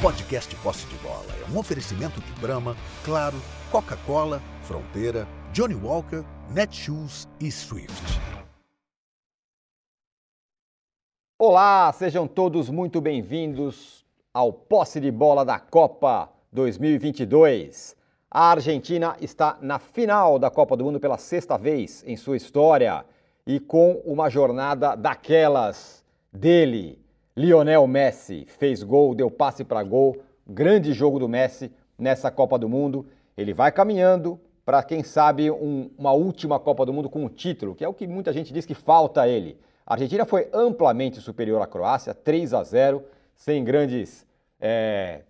podcast Posse de Bola é um oferecimento de Brahma, Claro, Coca-Cola, Fronteira, Johnny Walker, Netshoes e Swift. Olá, sejam todos muito bem-vindos ao Posse de Bola da Copa 2022. A Argentina está na final da Copa do Mundo pela sexta vez em sua história e com uma jornada daquelas dele, Lionel Messi. Fez gol, deu passe para gol, grande jogo do Messi nessa Copa do Mundo. Ele vai caminhando para, quem sabe, um, uma última Copa do Mundo com um título, que é o que muita gente diz que falta a ele. A Argentina foi amplamente superior à Croácia, 3 a 0, sem grandes é,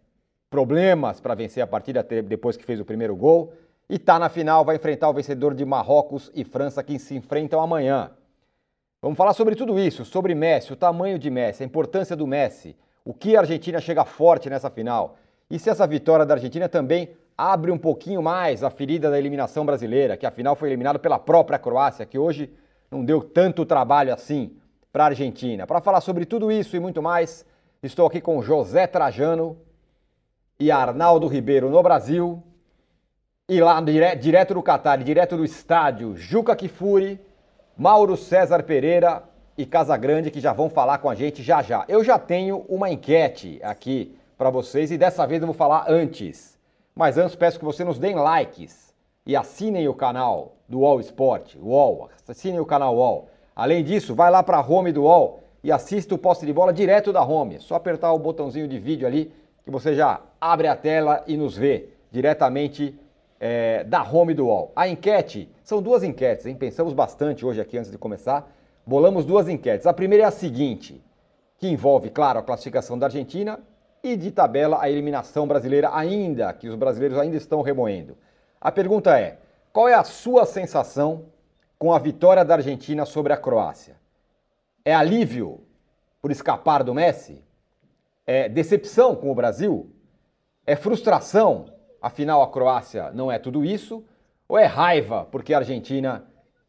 problemas para vencer a partida depois que fez o primeiro gol. E está na final, vai enfrentar o vencedor de Marrocos e França, que se enfrentam amanhã. Vamos falar sobre tudo isso, sobre Messi, o tamanho de Messi, a importância do Messi, o que a Argentina chega forte nessa final. E se essa vitória da Argentina também abre um pouquinho mais a ferida da eliminação brasileira, que afinal foi eliminado pela própria Croácia, que hoje não deu tanto trabalho assim para a Argentina. Para falar sobre tudo isso e muito mais, estou aqui com José Trajano, e Arnaldo Ribeiro no Brasil. E lá dire, direto do Catar, direto do estádio, Juca Kifuri, Mauro César Pereira e Casagrande, que já vão falar com a gente já já. Eu já tenho uma enquete aqui para vocês e dessa vez eu vou falar antes. Mas antes peço que vocês nos deem likes e assinem o canal do UOL Sport, UOL, assinem o canal UOL. Além disso, vai lá para a home do UOL e assista o poste de bola direto da home. É só apertar o botãozinho de vídeo ali que você já abre a tela e nos vê diretamente é, da home do UOL. A enquete, são duas enquetes, hein? Pensamos bastante hoje aqui antes de começar. Bolamos duas enquetes. A primeira é a seguinte, que envolve, claro, a classificação da Argentina e de tabela a eliminação brasileira ainda, que os brasileiros ainda estão remoendo. A pergunta é: qual é a sua sensação com a vitória da Argentina sobre a Croácia? É alívio por escapar do Messi? É decepção com o Brasil? É frustração, afinal a Croácia não é tudo isso? Ou é raiva porque a Argentina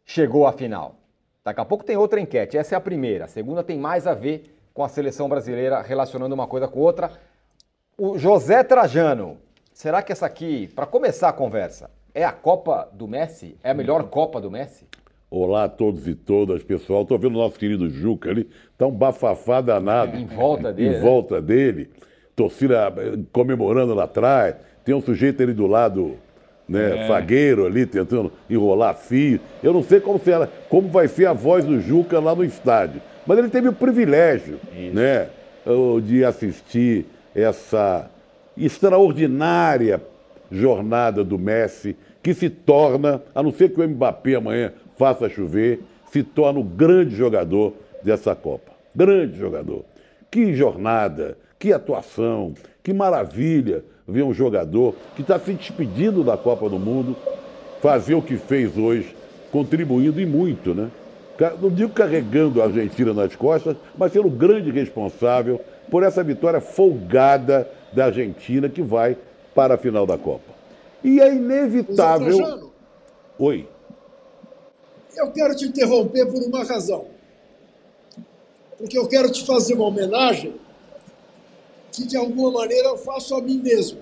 chegou à final? Daqui a pouco tem outra enquete, essa é a primeira. A segunda tem mais a ver com a seleção brasileira relacionando uma coisa com outra. O José Trajano, será que essa aqui, para começar a conversa, é a Copa do Messi? É a melhor Copa do Messi? Olá a todos e todas, pessoal. Estou vendo o nosso querido Juca ali, tá um bafafá danado. Em volta dele. Em né? volta dele. Torcida eh, comemorando lá atrás. Tem um sujeito ali do lado, né, é. fagueiro ali, tentando enrolar fio. Eu não sei como, será, como vai ser a voz do Juca lá no estádio. Mas ele teve o privilégio, Isso. né, de assistir essa extraordinária jornada do Messi, que se torna, a não ser que o Mbappé amanhã faça chover, se torna o grande jogador dessa Copa. Grande jogador. Que jornada, que atuação, que maravilha ver um jogador que está se despedindo da Copa do Mundo fazer o que fez hoje, contribuindo e muito, né? Não digo carregando a Argentina nas costas, mas sendo o grande responsável por essa vitória folgada da Argentina que vai para a final da Copa. E é inevitável. Oi. Eu quero te interromper por uma razão. Porque eu quero te fazer uma homenagem que, de alguma maneira, eu faço a mim mesmo.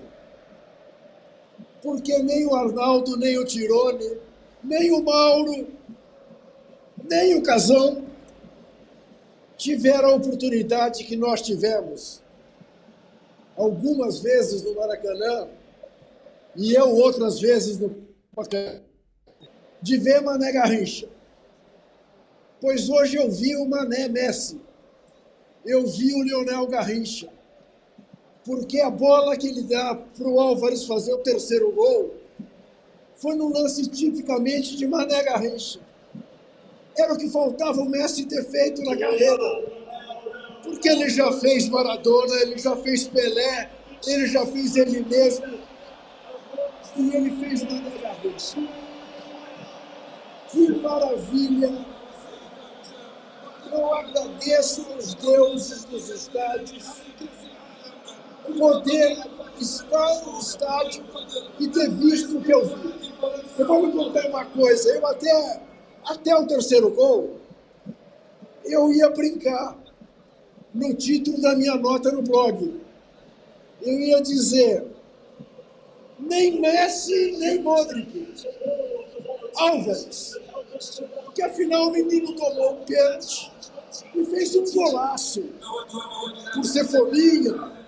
Porque nem o Arnaldo, nem o Tirone, nem o Mauro, nem o Casão tiveram a oportunidade que nós tivemos algumas vezes no Maracanã e eu outras vezes no Maracanã de ver Mané Garrincha. Pois hoje eu vi o Mané Messi, eu vi o Lionel Garrincha, porque a bola que ele dá para o Álvares fazer o terceiro gol foi num lance tipicamente de Mané Garrincha. Era o que faltava o Messi ter feito na carreira. Porque ele já fez Maradona, ele já fez Pelé, ele já fez ele mesmo. E ele fez Mané Garrincha. Que maravilha! Eu agradeço aos deuses dos estádios poder estar no estádio e ter visto o que eu vi. Eu vou me contar uma coisa, eu até, até o terceiro gol, eu ia brincar no título da minha nota no blog. eu ia dizer nem Messi, nem Modric. Alves. Porque afinal o menino tomou um pênalti e fez um golaço. Por ser fominha,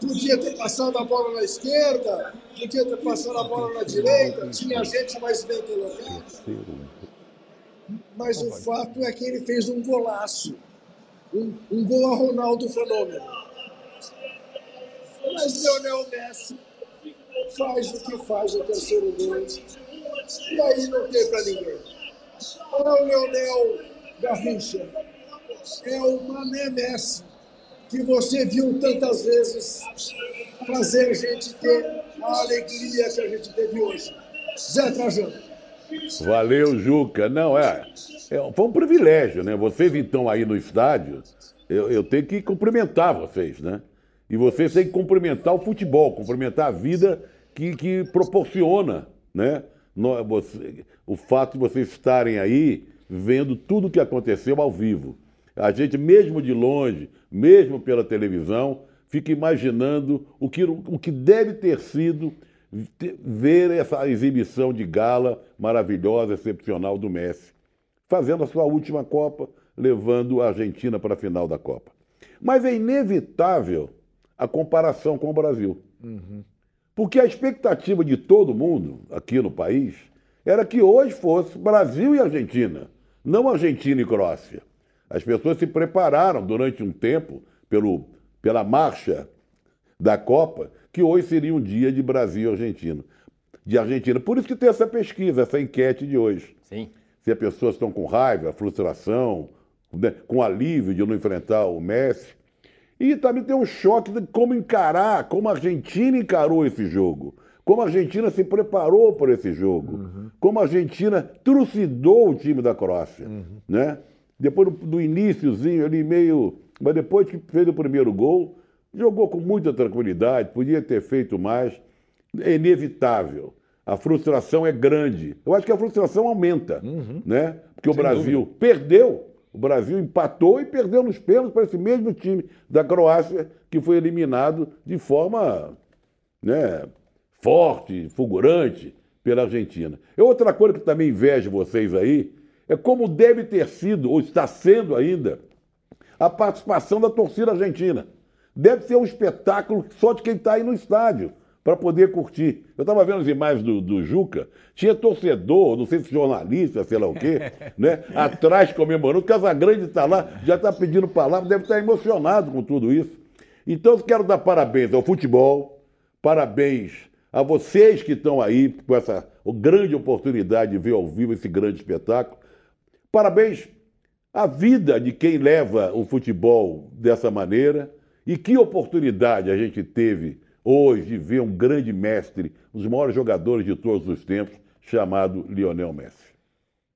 podia ter passado a bola na esquerda, podia ter passado a bola na direita, tinha gente mais bem colocada. Mas o fato é que ele fez um golaço. Um, um gol a Ronaldo Fenômeno. Mas Leonel Messi faz o que faz o terceiro gol. E aí não tem para ninguém. É o Leonel Garrincha. É o Mané Messi, que você viu tantas vezes fazer a gente ter a alegria que a gente teve hoje. Zé Trajano. Valeu, Juca. Não, é, é. Foi um privilégio, né? Vocês então aí no estádio, eu, eu tenho que cumprimentar vocês, né? E vocês têm que cumprimentar o futebol, cumprimentar a vida que, que proporciona, né? No- você- o fato de vocês estarem aí vendo tudo o que aconteceu ao vivo. A gente, mesmo de longe, mesmo pela televisão, fica imaginando o que, o que deve ter sido ver essa exibição de gala maravilhosa, excepcional do Messi, fazendo a sua última Copa, levando a Argentina para a final da Copa. Mas é inevitável a comparação com o Brasil. Porque a expectativa de todo mundo aqui no país era que hoje fosse Brasil e Argentina, não Argentina e Croácia. As pessoas se prepararam durante um tempo pelo, pela marcha da Copa, que hoje seria um dia de Brasil e Argentina. De Argentina. Por isso que tem essa pesquisa, essa enquete de hoje Sim. se as pessoas estão com raiva, frustração, né, com alívio de não enfrentar o Messi. E também tem um choque de como encarar, como a Argentina encarou esse jogo, como a Argentina se preparou para esse jogo, como a Argentina trucidou o time da Croácia, né? Depois do, iníciozinho ali meio, mas depois que fez o primeiro gol, jogou com muita tranquilidade, podia ter feito mais, é inevitável. A frustração é grande. Eu acho que a frustração aumenta, né? Porque o Brasil perdeu, o Brasil empatou e perdeu nos pênaltis para esse mesmo time da Croácia que foi eliminado de forma, né, forte, fulgurante pela Argentina. E outra coisa que também invejo vocês aí é como deve ter sido ou está sendo ainda a participação da torcida argentina. Deve ser um espetáculo só de quem está aí no estádio, para poder curtir. Eu estava vendo as imagens do, do Juca, tinha torcedor, não sei se jornalista, sei lá o quê, né? atrás comemorando. O Casagrande está lá, já está pedindo palavra, deve estar emocionado com tudo isso. Então, eu quero dar parabéns ao futebol, parabéns a vocês que estão aí com essa grande oportunidade de ver ao vivo esse grande espetáculo. Parabéns à vida de quem leva o futebol dessa maneira. E que oportunidade a gente teve hoje de ver um grande mestre, um dos maiores jogadores de todos os tempos, chamado Lionel Messi.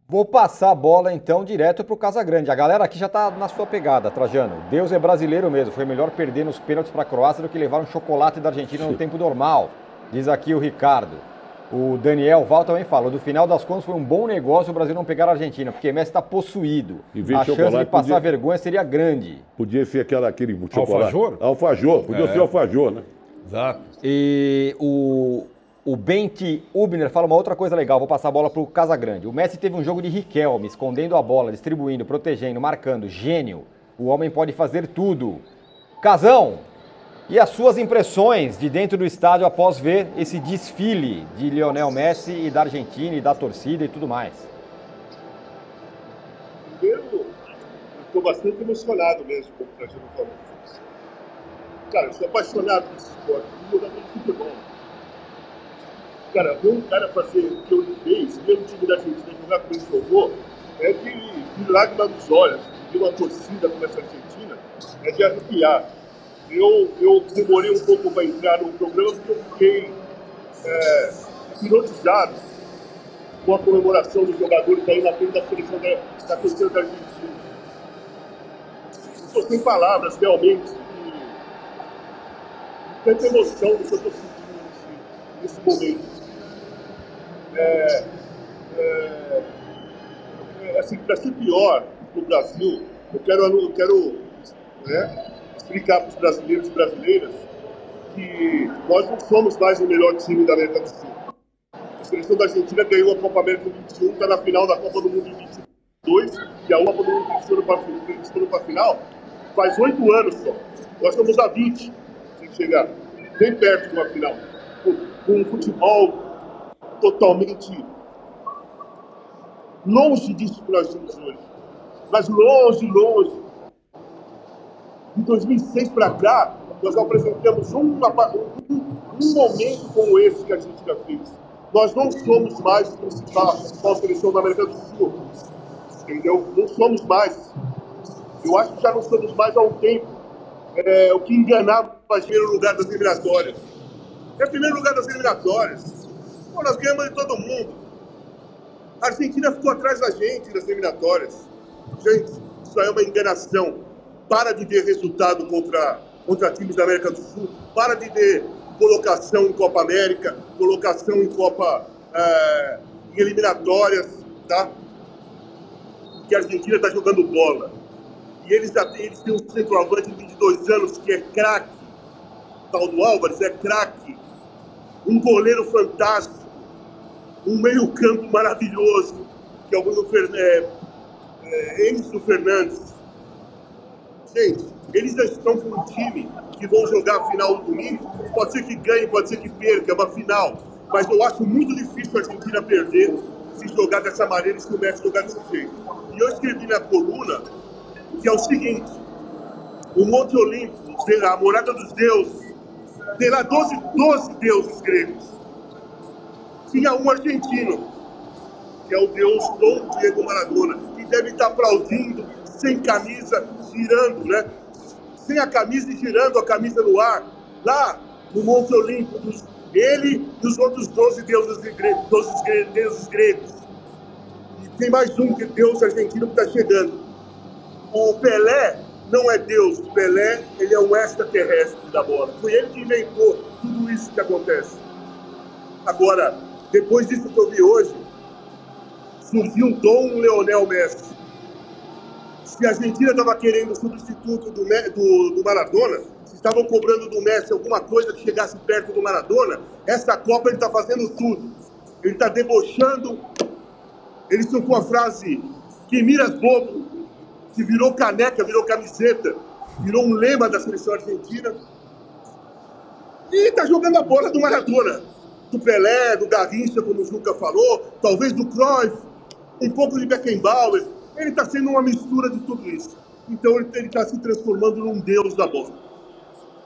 Vou passar a bola então direto pro Casagrande. A galera aqui já tá na sua pegada, Trajano. Deus é brasileiro mesmo. Foi melhor perder nos pênaltis para a Croácia do que levar um chocolate da Argentina no tempo normal. Diz aqui o Ricardo. O Daniel Val também fala. Do final das contas foi um bom negócio o Brasil não pegar a Argentina, porque Messi está possuído. A chance de passar podia- vergonha seria grande. Podia ser aquela, aquele chocolate. Alfajor? Alfajor, podia É. ser alfajor, né? Exato. E o, o Bente Ubner fala uma outra coisa legal, vou passar a bola pro Casagrande. O Messi teve um jogo de Riquelme, escondendo a bola, distribuindo, protegendo, marcando, gênio. O homem pode fazer tudo. Casão, e as suas impressões de dentro do estádio após ver esse desfile de Lionel Messi e da Argentina e da torcida e tudo mais? Primeiro, eu estou bastante emocionado mesmo, como o Trajano falou. Cara, eu sou apaixonado por esse esporte, de futebol. Cara, ver um cara fazer o que ele fez, ver o time da Argentina jogar como ele jogou, é de, de lágrima nos olhos. Ver uma torcida como essa Argentina, é de arrepiar. Eu, eu demorei um pouco para entrar no programa porque eu fiquei é, hipnotizado com a comemoração dos jogadores aí na frente da seleção da, da torcida da Argentina. Estou sem palavras, realmente, de, tanta emoção que eu estou sentindo nesse, nesse momento. É, é, é, assim, para ser pior para o Brasil, eu quero, eu quero né, explicar para os brasileiros e brasileiras que nós não somos mais o melhor time da América do Sul. A seleção da Argentina ganhou a Copa América 21, está na final da Copa do Mundo 22 e a Copa do Mundo foram para a final faz oito anos só. Nós estamos a 20 sem chegar, bem perto de uma final. Com um futebol totalmente longe disso que nós temos hoje. Mas longe, longe. De 2006 para cá, nós apresentamos um, um momento como esse que a gente já fez. Nós não somos mais a principal, principal seleção da América do Sul. Entendeu? Não somos mais. Eu acho que já não somos mais há um tempo. É, o que enganava o primeiro lugar das eliminatórias. É o primeiro lugar das eliminatórias. Pô, nós ganhamos de todo mundo. A Argentina ficou atrás da gente nas eliminatórias. Gente, isso aí é uma enganação. Para de ver resultado contra, contra times da América do Sul. Para de ver colocação em Copa América, colocação em Copa é, em eliminatórias, tá? Que a Argentina está jogando bola. E eles, eles têm um centroavante de 22 anos que é craque. Tal do Álvares é craque. Um goleiro fantástico. Um meio-campo maravilhoso, que é o Bruno Fer, é, é, Enzo Fernandes. Eles já estão com um time que vão jogar a final do domingo. Pode ser que ganhe, pode ser que perca, é uma final. Mas eu acho muito difícil a Argentina perder se jogar dessa maneira e se o Messi jogar desse jeito. E eu escrevi na coluna que é o seguinte: o Monte Olimpo, a morada dos deuses, terá 12, 12 deuses gregos. Tinha um argentino, que é o deus Dom Diego Maradona, que deve estar aplaudindo, sem camisa, girando, né? Sem a camisa e girando a camisa no ar, lá no Monte Olimpo, ele e os outros 12 deuses, gregos, 12 deuses gregos. E tem mais um que Deus argentino que está chegando o Pelé não é Deus. O Pelé ele é um extraterrestre da bola. Foi ele que inventou tudo isso que acontece. Agora, depois disso que eu vi hoje, surgiu um Dom Leonel Messi. Se a Argentina estava querendo o substituto do, do, do Maradona, se estavam cobrando do Messi alguma coisa que chegasse perto do Maradona, essa Copa ele está fazendo tudo. Ele está debochando. Ele soltou a frase que miras bobo, que virou caneca, virou camiseta, virou um lema da seleção argentina. E está jogando a bola do Maradona, do Pelé, do Garrincha, como o Juca falou, talvez do Cruyff, um pouco de Beckenbauer. Ele está sendo uma mistura de tudo isso. Então ele está se transformando num deus da bola.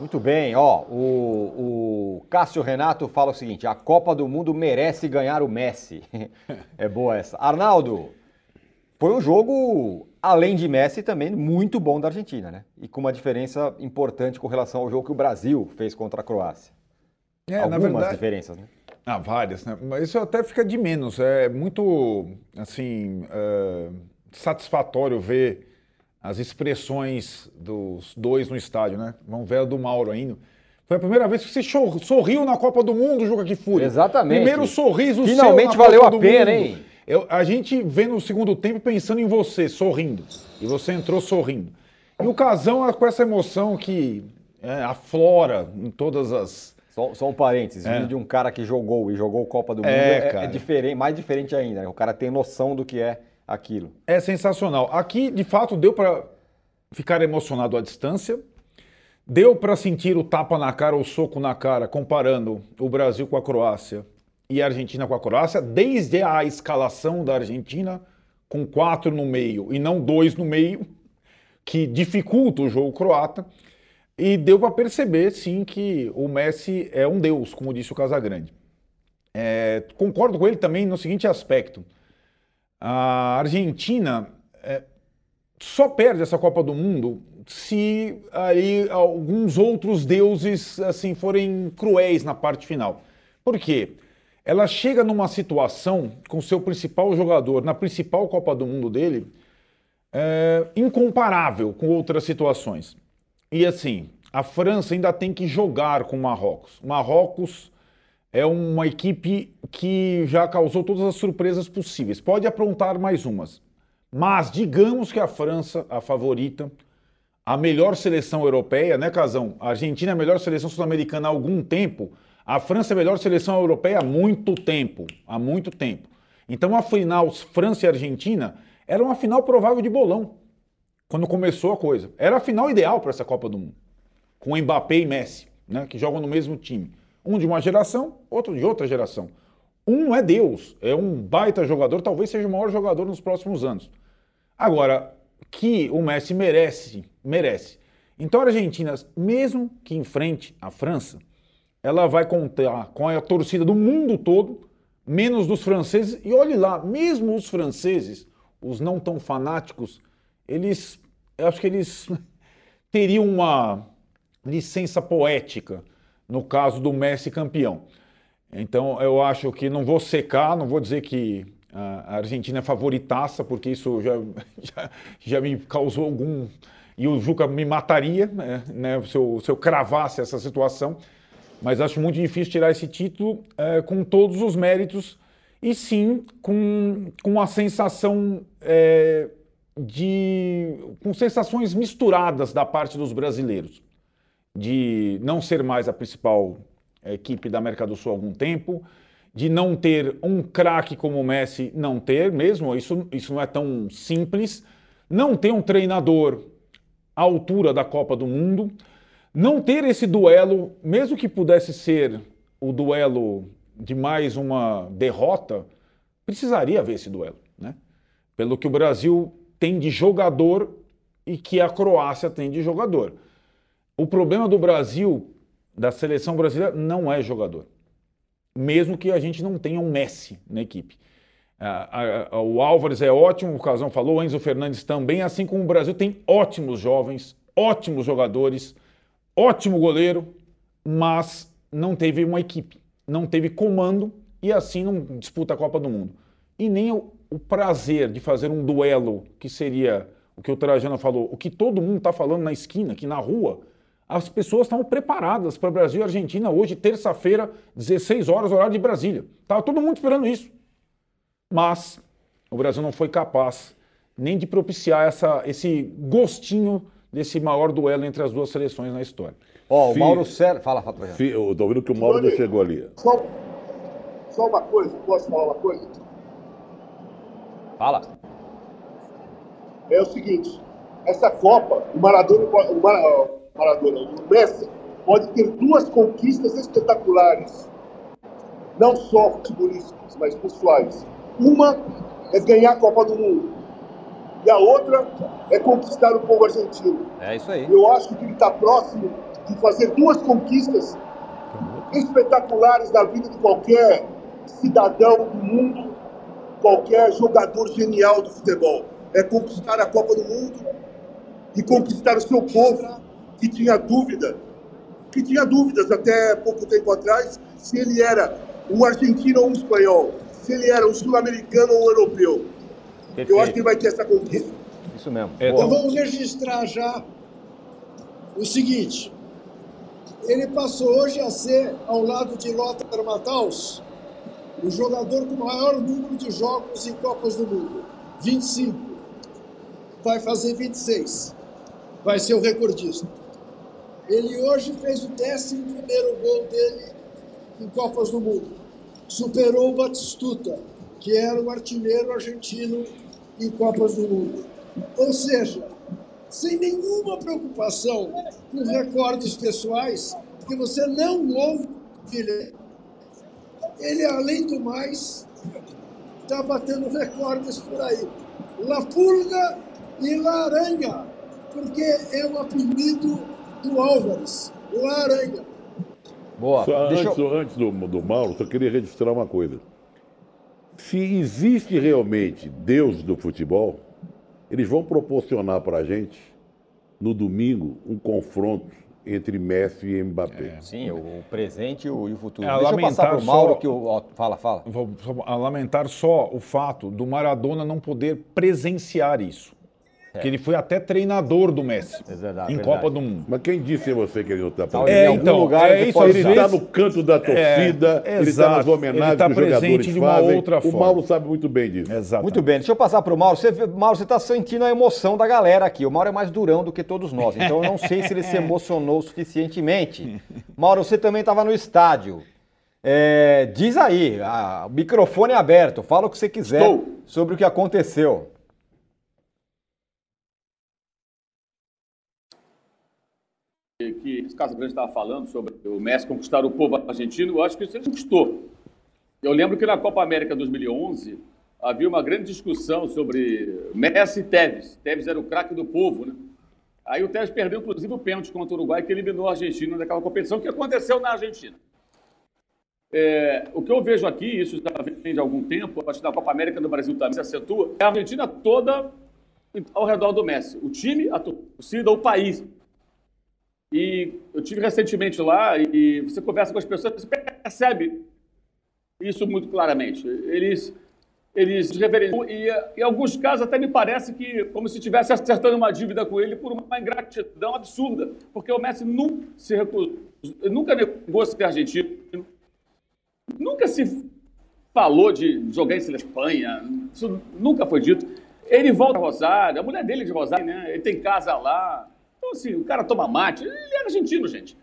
Muito bem, ó, o, o Cássio Renato fala o seguinte: a Copa do Mundo merece ganhar o Messi. é boa essa. Arnaldo, foi um jogo, além de Messi, também muito bom da Argentina, né? E com uma diferença importante com relação ao jogo que o Brasil fez contra a Croácia. É, Algumas na verdade, diferenças, né? Ah, várias, né? Mas isso até fica de menos. É muito, assim, é, satisfatório ver as expressões dos dois no estádio, né? Vamos ver a do Mauro ainda. Foi a primeira vez que você sorriu na Copa do Mundo, Juca Kifuri. Exatamente. Primeiro sorriso Finalmente seu na valeu Copa a pena, mundo. hein? Eu, a gente vê no segundo tempo pensando em você, sorrindo. E você entrou sorrindo. E o Casão com essa emoção que é, aflora em todas as. Só, só um parênteses, é. de um cara que jogou e jogou Copa do Mundo é, é, é diferente, mais diferente ainda. Né? O cara tem noção do que é aquilo. É sensacional. Aqui, de fato, deu para ficar emocionado à distância. Deu para sentir o tapa na cara, o soco na cara, comparando o Brasil com a Croácia e a Argentina com a Croácia, desde a escalação da Argentina, com quatro no meio e não dois no meio, que dificulta o jogo croata. E deu para perceber, sim, que o Messi é um deus, como disse o Casagrande. É, concordo com ele também no seguinte aspecto: a Argentina é, só perde essa Copa do Mundo se aí alguns outros deuses assim forem cruéis na parte final. Por quê? ela chega numa situação com seu principal jogador, na principal Copa do Mundo dele, é, incomparável com outras situações. E assim, a França ainda tem que jogar com o Marrocos. Marrocos é uma equipe que já causou todas as surpresas possíveis. Pode aprontar mais umas. Mas digamos que a França, a favorita, a melhor seleção europeia, né, Casão? A Argentina é a melhor seleção sul-americana há algum tempo. A França é a melhor seleção europeia há muito tempo. Há muito tempo. Então a final França e Argentina era uma final provável de bolão. Quando começou a coisa. Era a final ideal para essa Copa do Mundo. Com Mbappé e Messi, né, que jogam no mesmo time. Um de uma geração, outro de outra geração. Um é Deus, é um baita jogador, talvez seja o maior jogador nos próximos anos. Agora, que o Messi merece, merece. Então a Argentina, mesmo que enfrente a França, ela vai contar com a torcida do mundo todo, menos dos franceses. E olhe lá, mesmo os franceses, os não tão fanáticos, eles, eu acho que eles teriam uma licença poética no caso do Messi campeão. Então eu acho que não vou secar, não vou dizer que a Argentina é favoritaça, porque isso já, já, já me causou algum. E o Juca me mataria né, né, se, eu, se eu cravasse essa situação. Mas acho muito difícil tirar esse título é, com todos os méritos e sim com, com a sensação é, de. com sensações misturadas da parte dos brasileiros. De não ser mais a principal equipe da América do Sul há algum tempo, de não ter um craque como o Messi, não ter mesmo, isso, isso não é tão simples, não ter um treinador à altura da Copa do Mundo, não ter esse duelo, mesmo que pudesse ser o duelo de mais uma derrota, precisaria haver esse duelo, né? Pelo que o Brasil tem de jogador e que a Croácia tem de jogador. O problema do Brasil da seleção brasileira não é jogador. Mesmo que a gente não tenha um Messi na equipe. o Álvares é ótimo, o Casão falou, o Enzo Fernandes também, assim como o Brasil tem ótimos jovens, ótimos jogadores, ótimo goleiro, mas não teve uma equipe, não teve comando e assim não disputa a Copa do Mundo. E nem o, prazer de fazer um duelo que seria o que o Trajano falou, o que todo mundo está falando na esquina, aqui na rua, as pessoas estavam preparadas para Brasil e Argentina hoje, terça-feira, 16 horas, horário de Brasília. Estava todo mundo esperando isso. Mas o Brasil não foi capaz nem de propiciar essa, esse gostinho desse maior duelo entre as duas seleções na história. Ó, oh, o Mauro Sérgio. Fala, fala, Eu estou ouvindo que o Mauro não chegou ali. Só, só uma coisa, posso falar uma coisa? Fala. É o seguinte, essa Copa, o Maradona, o Maradona Maradona, o Messi, pode ter duas conquistas espetaculares, não só futebolísticas, mas pessoais. Uma é ganhar a Copa do Mundo e a outra é conquistar o povo argentino. É isso aí. Eu acho que ele está próximo de fazer duas conquistas espetaculares na vida de qualquer cidadão do mundo, qualquer jogador genial do futebol. É conquistar a Copa do Mundo e conquistar o seu povo que tinha dúvida, que tinha dúvidas até pouco tempo atrás, se ele era um argentino ou um espanhol, se ele era um sul-americano ou um europeu. Perfeito. Eu acho que ele vai ter essa conquista. Isso mesmo. É, então vamos registrar já o seguinte. Ele passou hoje a ser, ao lado de Lothar Matthaus, o jogador com o maior número de jogos em Copas do Mundo. 25. Vai fazer 26. Vai ser o recordista. Ele hoje fez o 11 gol dele em Copas do Mundo. Superou o Batistuta, que era o artilheiro argentino em Copas do Mundo. Ou seja, sem nenhuma preocupação com recordes pessoais, porque você não ouve ele. Ele, além do mais, está batendo recordes por aí. La Pulga e Laranja, porque é o apelido do Álvares, o Aranha. Boa. Só antes, eu... antes do, do Mauro, só queria registrar uma coisa. Se existe realmente Deus do futebol, eles vão proporcionar para a gente, no domingo, um confronto entre Messi e Mbappé. É, sim, o presente e o, futuro. É, Deixa eu passar para o Mauro só, que o... Ó, fala, fala. Vou lamentar só o fato do Maradona não poder presenciar isso. Que ele foi até treinador do Messi. É verdade, em verdade. Copa do Mundo. Mas quem disse a você que ele não está Talvez É, em algum então, lugar é ele isso, Ele está no canto da torcida, É, ele está nas homenagens Ele tá que os jogadores presente de uma fazem. outra o forma. Mauro sabe muito bem disso. Exato. Muito bem, deixa eu passar para o Mauro. Você, Mauro, você está sentindo a emoção da galera aqui. O Mauro é mais durão do que todos nós, então eu não sei se ele se emocionou suficientemente. Mauro, você também estava no estádio. É, diz aí, a- o microfone é aberto, fala o que você quiser Estou. sobre o que aconteceu. Que esse Casa Grande estava falando sobre o Messi conquistar o povo argentino, eu acho que isso ele conquistou. Eu lembro que na Copa América 2011 havia uma grande discussão sobre Messi e Tevez. Tevez era o craque do povo, né? Aí o Tevez perdeu, inclusive, o pênalti contra o Uruguai, que eliminou a Argentina naquela competição, que aconteceu na Argentina. É, o que eu vejo aqui, isso já vem de algum tempo, acho que na Copa América do Brasil também se acentua, é a Argentina toda ao redor do Messi. O time, a torcida, o país. E eu tive recentemente lá e você conversa com as pessoas, você percebe isso muito claramente. Eles, eles reverenciam e em alguns casos até me parece que como se estivesse acertando uma dívida com ele por uma ingratidão absurda, porque o Messi nunca se recusou, nunca negou ser argentino, nunca se falou de jogar em Espanha, isso nunca foi dito. Ele volta a Rosário, a mulher dele é de Rosário, né? Ele tem casa lá. Então, assim, o cara toma mate. Ele é argentino, gente.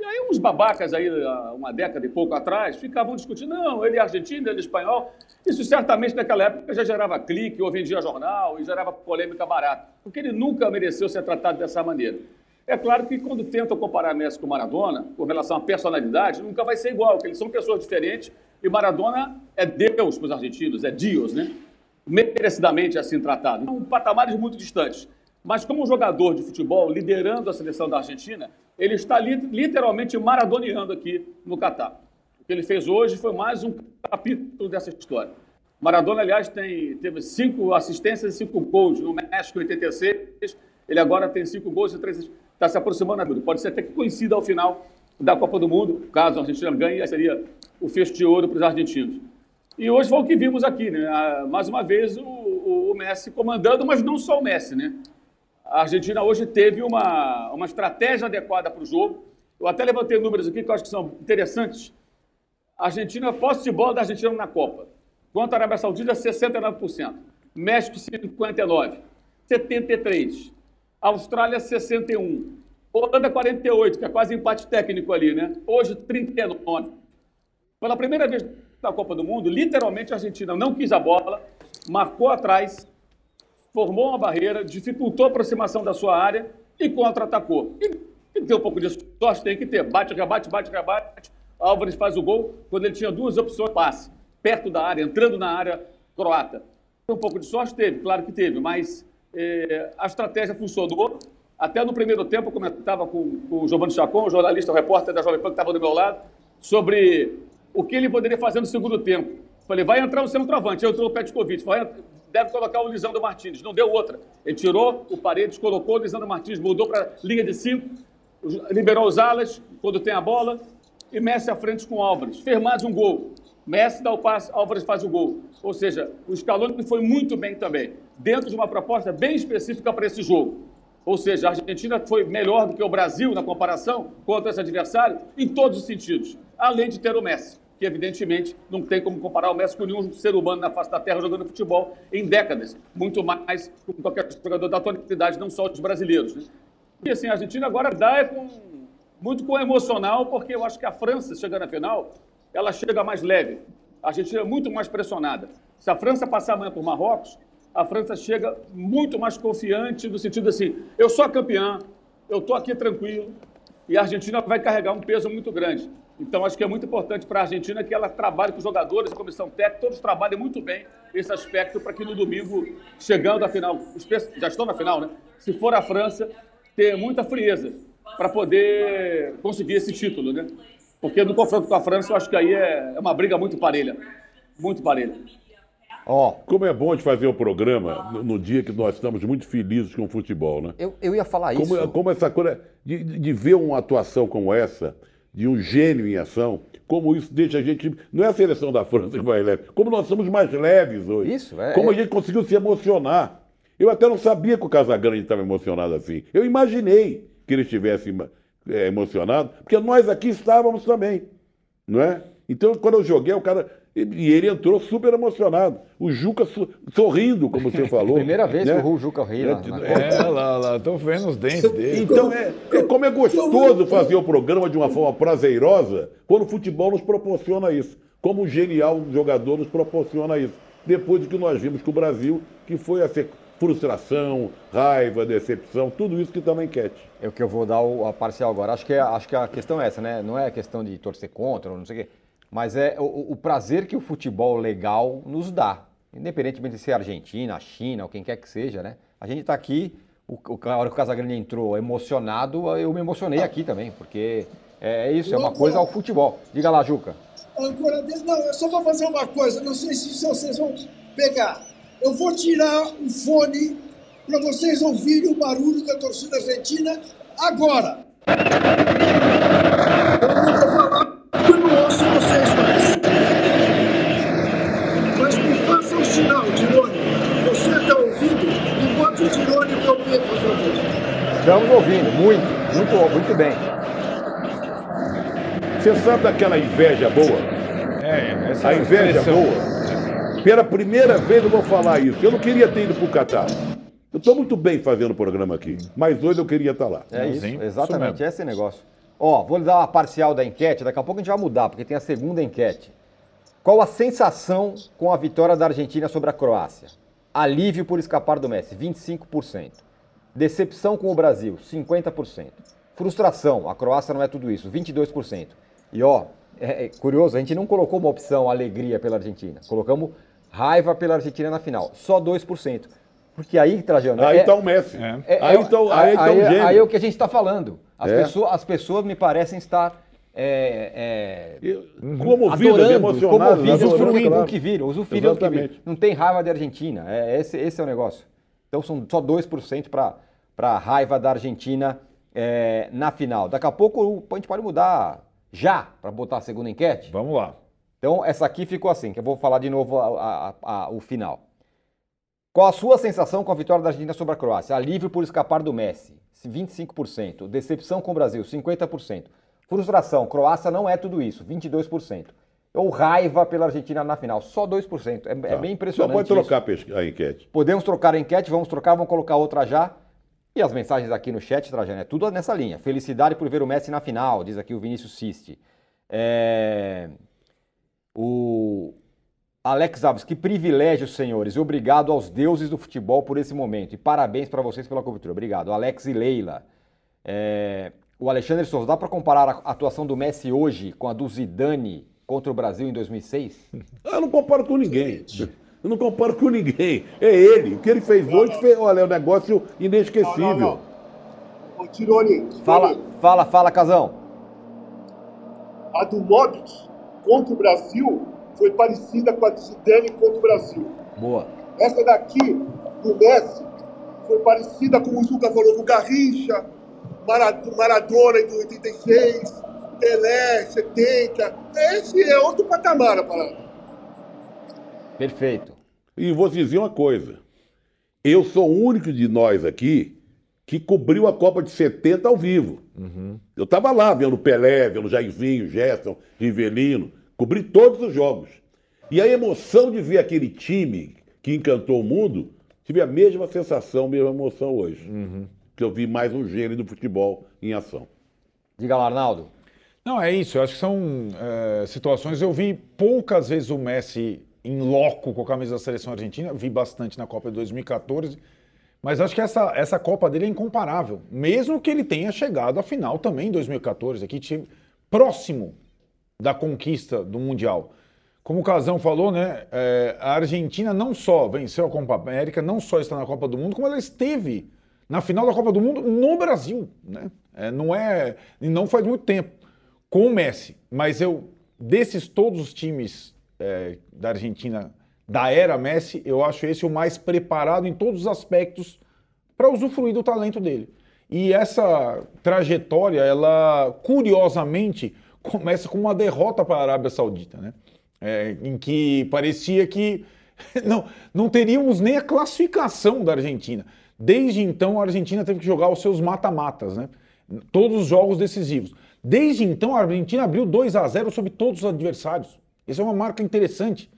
E aí uns babacas aí, há uma década e pouco atrás, ficavam discutindo, não, ele é argentino, ele é espanhol. Isso certamente naquela época já gerava clique, ou vendia jornal, e gerava polêmica barata. Porque ele nunca mereceu ser tratado dessa maneira. É claro que quando tentam comparar Messi com Maradona, com relação à personalidade, nunca vai ser igual, porque eles são pessoas diferentes, e Maradona é Deus para os argentinos, é Deus, né? merecidamente assim tratado. São patamares muito distantes. Mas como um jogador de futebol liderando a seleção da Argentina, ele está li literalmente maradoneando aqui no Catar. O que ele fez hoje foi mais um capítulo dessa história. Maradona, aliás, tem, teve cinco assistências e cinco gols no México em 86. Ele agora tem cinco gols e três. Está se aproximando da Pode ser até que coincida ao final da Copa do Mundo. Caso a Argentina ganhe, seria o fecho de ouro para os argentinos. E hoje foi o que vimos aqui, né? Ah, Mais uma vez o, o Messi comandando, mas não só o Messi, né? A Argentina hoje teve uma, uma estratégia adequada para o jogo. Eu até levantei números aqui que eu acho que são interessantes. A Argentina, posse de bola da Argentina na Copa. Quanto à Arábia Saudita, 69%. México, 59%. 73%. Austrália, 61%. Holanda, 48%, que é quase empate técnico ali, né? Hoje, 39%. Pela primeira vez na Copa do Mundo, literalmente a Argentina não quis a bola, marcou atrás, formou uma barreira, dificultou a aproximação da sua área e contra-atacou. E tem que ter um pouco de sorte, tem que ter. Bate, rebate, bate, rebate. Álvares faz o gol quando ele tinha duas opções de passe, perto da área, entrando na área croata. Um pouco de sorte teve, claro que teve, mas eh, a estratégia funcionou. Até no primeiro tempo, eu comentava com, com o Giovanni Chacon, jornalista, repórter da Jovem Pan que estava do meu lado, sobre o que ele poderia fazer no segundo tempo. Falei, vai entrar o centroavante. Aí entrou o Petkovic. Vai, deve colocar o Lisandro Martins. Não deu outra. Ele tirou o Paredes, colocou o Lisandro Martins, mudou para linha de cinco, liberou os alas quando tem a bola e Messi à frente com o Álvares. Fez mais um gol. Messi dá o passe, Álvares faz o gol. Ou seja, o Scaloni foi muito bem também, dentro de uma proposta bem específica para esse jogo. Ou seja, a Argentina foi melhor do que o Brasil na comparação contra esse adversário em todos os sentidos, além de ter o Messi, que evidentemente não tem como comparar o Messi com nenhum ser humano na face da Terra jogando futebol em décadas, muito mais com qualquer jogador da atualidade, não só os brasileiros. Né? E assim, a Argentina agora dá é com, muito com emocional, porque eu acho que a França, chegando na final, ela chega mais leve. A Argentina é muito mais pressionada. Se a França passar amanhã por Marrocos, a França chega muito mais confiante, no sentido assim, eu sou a campeã, eu estou aqui tranquilo, e a Argentina vai carregar um peso muito grande. Então, acho que é muito importante para a Argentina que ela trabalhe com os jogadores, a comissão técnica, todos trabalhem muito bem esse aspecto para que no domingo, chegando à final, já estão na final, né? Se for a França, ter muita frieza para poder conseguir esse título, né? Porque no confronto com a França, eu acho que aí é uma briga muito parelha. Muito parelha. Ó, Como é bom de fazer o programa no, no dia que nós estamos muito felizes com o futebol, né? eu, eu ia falar Como, isso. como essa coisa de de ver uma atuação como essa, de um gênio em ação, como isso deixa a gente. Não é a seleção da França que vai leve, como nós somos mais leves hoje. Isso, é- Como a gente conseguiu se emocionar. Eu até não sabia que o Casagrande estava emocionado assim. Eu imaginei que ele estivesse é, emocionado, porque nós aqui estávamos também, não é? Então, quando eu joguei, o cara. E ele entrou super emocionado. O Juca sorrindo, como você falou. Primeira vez né? que o Juca ri lá. na É, lá, lá, tô vendo os dentes dele. Então, é, é como é gostoso fazer o programa de uma forma prazerosa quando o futebol nos proporciona isso. Como o genial jogador nos proporciona isso. Depois do que nós vimos com o Brasil, que foi a frustração, raiva, decepção, tudo isso que está na enquete. É o que eu vou dar a parcial agora. Acho que, é, acho que a questão é essa, né? Não é questão de torcer contra, ou não sei o quê, mas é o, o prazer que o futebol legal nos dá. Independentemente de ser Argentina, China, ou quem quer que seja, né? A gente está aqui, o, o, a hora que o Casagrande entrou emocionado, eu me emocionei aqui também, porque é, é isso, é uma coisa ao futebol. Diga lá, Juca. Dele, não, eu só vou fazer uma coisa, não sei se vocês vão pegar. Eu vou tirar o fone para vocês ouvirem o barulho da torcida argentina agora. Eu não vou falar porque eu não ouço vocês mais. Mas me faça um sinal, Tirone. Você está ouvindo? Me bote o Tirone para ouvir, por favor. Estamos ouvindo, muito, muito, muito bem. Você sabe daquela inveja boa? É, essa A inveja expressão. boa. Pela primeira vez eu vou falar isso. Eu não queria ter ido para o Catar. Eu estou muito bem fazendo o programa aqui, mas hoje eu queria estar lá. É isso, Sim, exatamente, esse é o negócio. Ó, vou lhe dar uma parcial da enquete, daqui a pouco a gente vai mudar, porque tem a segunda enquete. Qual a sensação com a vitória da Argentina sobre a Croácia? Alívio por escapar do Messi, 25%. Decepção com o Brasil, 50%. Frustração, a Croácia não é tudo isso, 22%. E ó, é, é curioso, a gente não colocou uma opção alegria pela Argentina, colocamos raiva pela Argentina na final, só 2%. Porque aí, Trajano, Aí é- está o Messi. É. é- aí é- está o aí tá o aí- gênio. aí é o que a gente está falando. As, É. pessoas, as pessoas me parecem estar é, é, Eu- Comovidas, adorando, emocionadas. comovidas, usufruindo claro. do que viram, usufruindo do que viram. Não tem raiva da Argentina, é, esse, esse é o negócio. Então são só 2% para a raiva da Argentina é, na final. Daqui a pouco a gente pode mudar já para botar a segunda enquete. Vamos lá. Então, essa aqui ficou assim, que eu vou falar de novo a- a- a- o final. Qual a sua sensação com a vitória da Argentina sobre a Croácia? Alívio por escapar do Messi, 25%. Decepção com o Brasil, 50%. Frustração, Croácia não é tudo isso, 22%. Ou raiva pela Argentina na final, só 2%. É, é Tá. bem Só impressionante pode isso. trocar a pesqui- a enquete. Podemos trocar a enquete, vamos trocar, vamos colocar outra já. E as mensagens aqui no chat, Trajano, é tudo nessa linha. Felicidade por ver o Messi na final, diz aqui o Vinícius Siste. É... O Alex Alves, que privilégio, senhores. Obrigado aos deuses do futebol por esse momento. E parabéns para vocês pela cobertura. Obrigado. Alex e Leila. É... O Alexandre Souza, dá para comparar a atuação do Messi hoje com a do Zidane contra o Brasil em 2006? Eu não comparo com ninguém. Eu não comparo com ninguém. É ele. O que ele fez hoje, fez, olha, é um negócio inesquecível. Não, não, Ô, Tirone, Fala, fala, fala, Casão. a do Modric contra o Brasil foi parecida com a do Zidane contra o Brasil. Boa. Essa daqui, do Messi, foi parecida com o Juca falou, do Garrincha, Maradona em 86, Pelé, 70. Esse é outro patamar a parada. Perfeito. E vou te dizer uma coisa. Eu sou o único de nós aqui que cobriu a Copa de 70 ao vivo. Eu estava lá vendo Pelé, vendo Jairzinho, Gerson, Rivelino. Cobri todos os jogos. E a emoção de ver aquele time que encantou o mundo, tive a mesma sensação, a mesma emoção hoje. Que eu vi mais um gênio do futebol em ação. Diga lá, Arnaldo. Não, é isso. Eu acho que são é, situações. Eu vi poucas vezes o Messi em loco com a camisa da seleção argentina. Vi bastante na Copa de 2014. Mas acho que essa, essa Copa dele é incomparável. Mesmo que ele tenha chegado à final também em 2014, aqui time próximo da conquista do Mundial. Como o Casão falou, né? é, a Argentina não só venceu a Copa América, não só está na Copa do Mundo, como ela esteve na final da Copa do Mundo no Brasil, né? É, não é, não faz muito tempo com o Messi. Mas eu desses todos os times é, da Argentina da era Messi, eu acho esse o mais preparado em todos os aspectos para usufruir do talento dele. E essa trajetória, ela curiosamente começa com uma derrota para a Arábia Saudita, né? É, em que parecia que não, não teríamos nem a classificação da Argentina. Desde então, a Argentina teve que jogar os seus mata-matas, né? Todos os jogos decisivos. Desde então, a Argentina abriu 2 a 0 sobre todos os adversários. Isso é uma marca interessante.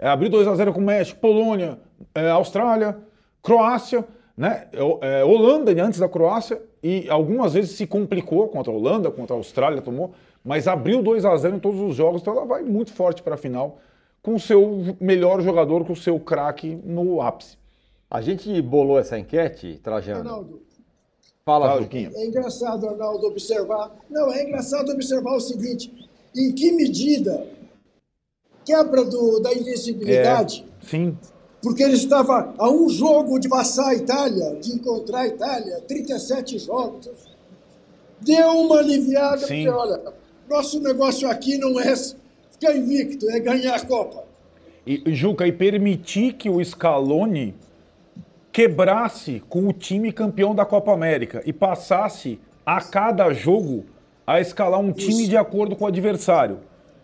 É, abriu 2 a 0 com o México, Polônia, é, Austrália, Croácia, né? É, Holanda antes da Croácia e algumas vezes se complicou contra a Holanda, contra a Austrália, tomou, mas abriu 2 a 0 em todos os jogos, então ela vai muito forte para a final com o seu melhor jogador, com o seu craque no ápice. A gente bolou essa enquete, Trajano. Arnaldo, Fala, Fala, Juquinha. é engraçado, Arnaldo, observar. Não, é engraçado observar o seguinte: em que medida quebra do, da invencibilidade, Sim. porque ele estava a um jogo de passar a Itália, de encontrar a Itália, 37 jogos. Deu uma aliviada, Sim. porque olha, nosso negócio aqui não é ficar invicto, é ganhar a Copa. E, e, Juca, e permitir que o Scaloni quebrasse com o time campeão da Copa América e passasse a cada jogo a escalar um time Isso. de acordo com o adversário,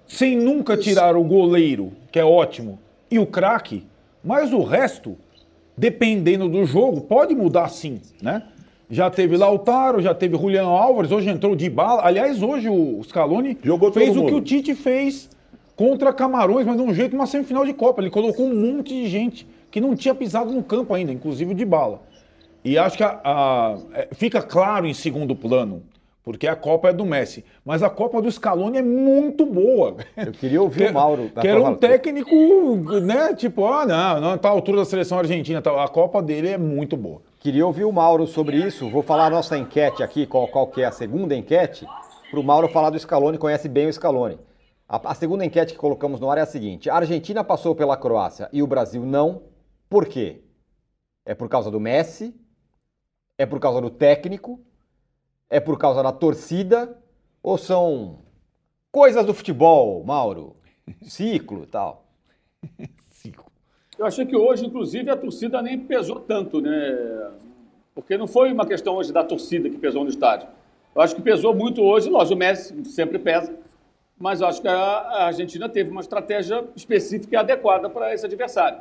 sem nunca Isso. tirar o goleiro, que é ótimo, e o craque, mas o resto, dependendo do jogo, pode mudar sim, né? Já teve Lautaro, já teve Julian Álvares, hoje entrou de bala. Aliás, hoje o Scaloni Jogou fez o que o Tite fez contra Camarões, mas de um jeito, uma semifinal de Copa. Ele colocou um monte de gente que não tinha pisado no campo ainda, inclusive de bala. E acho que a- a- é, fica claro em segundo plano, porque a Copa é do Messi. Mas a Copa do Scaloni é muito boa. Eu queria ouvir o Mauro. Que era um técnico, né? Tipo, ah, não, não tá à altura da seleção argentina. Tá, a Copa dele é muito boa. Queria ouvir o Mauro sobre isso. Vou falar a nossa enquete aqui, qual, qual que é a segunda enquete, para o Mauro falar do Scaloni, conhece bem o Scaloni. A, a segunda enquete que colocamos no ar é a seguinte: a Argentina passou pela Croácia e o Brasil não. Por quê? É por causa do Messi? É por causa do técnico? É por causa da torcida? Ou são coisas do futebol, Mauro? Ciclo e tal. Eu achei que hoje, inclusive, a torcida nem pesou tanto, né? Porque não foi uma questão hoje da torcida que pesou no estádio. Eu acho que pesou muito hoje, lógico, o Messi sempre pesa, mas eu acho que a a Argentina teve uma estratégia específica e adequada para esse adversário.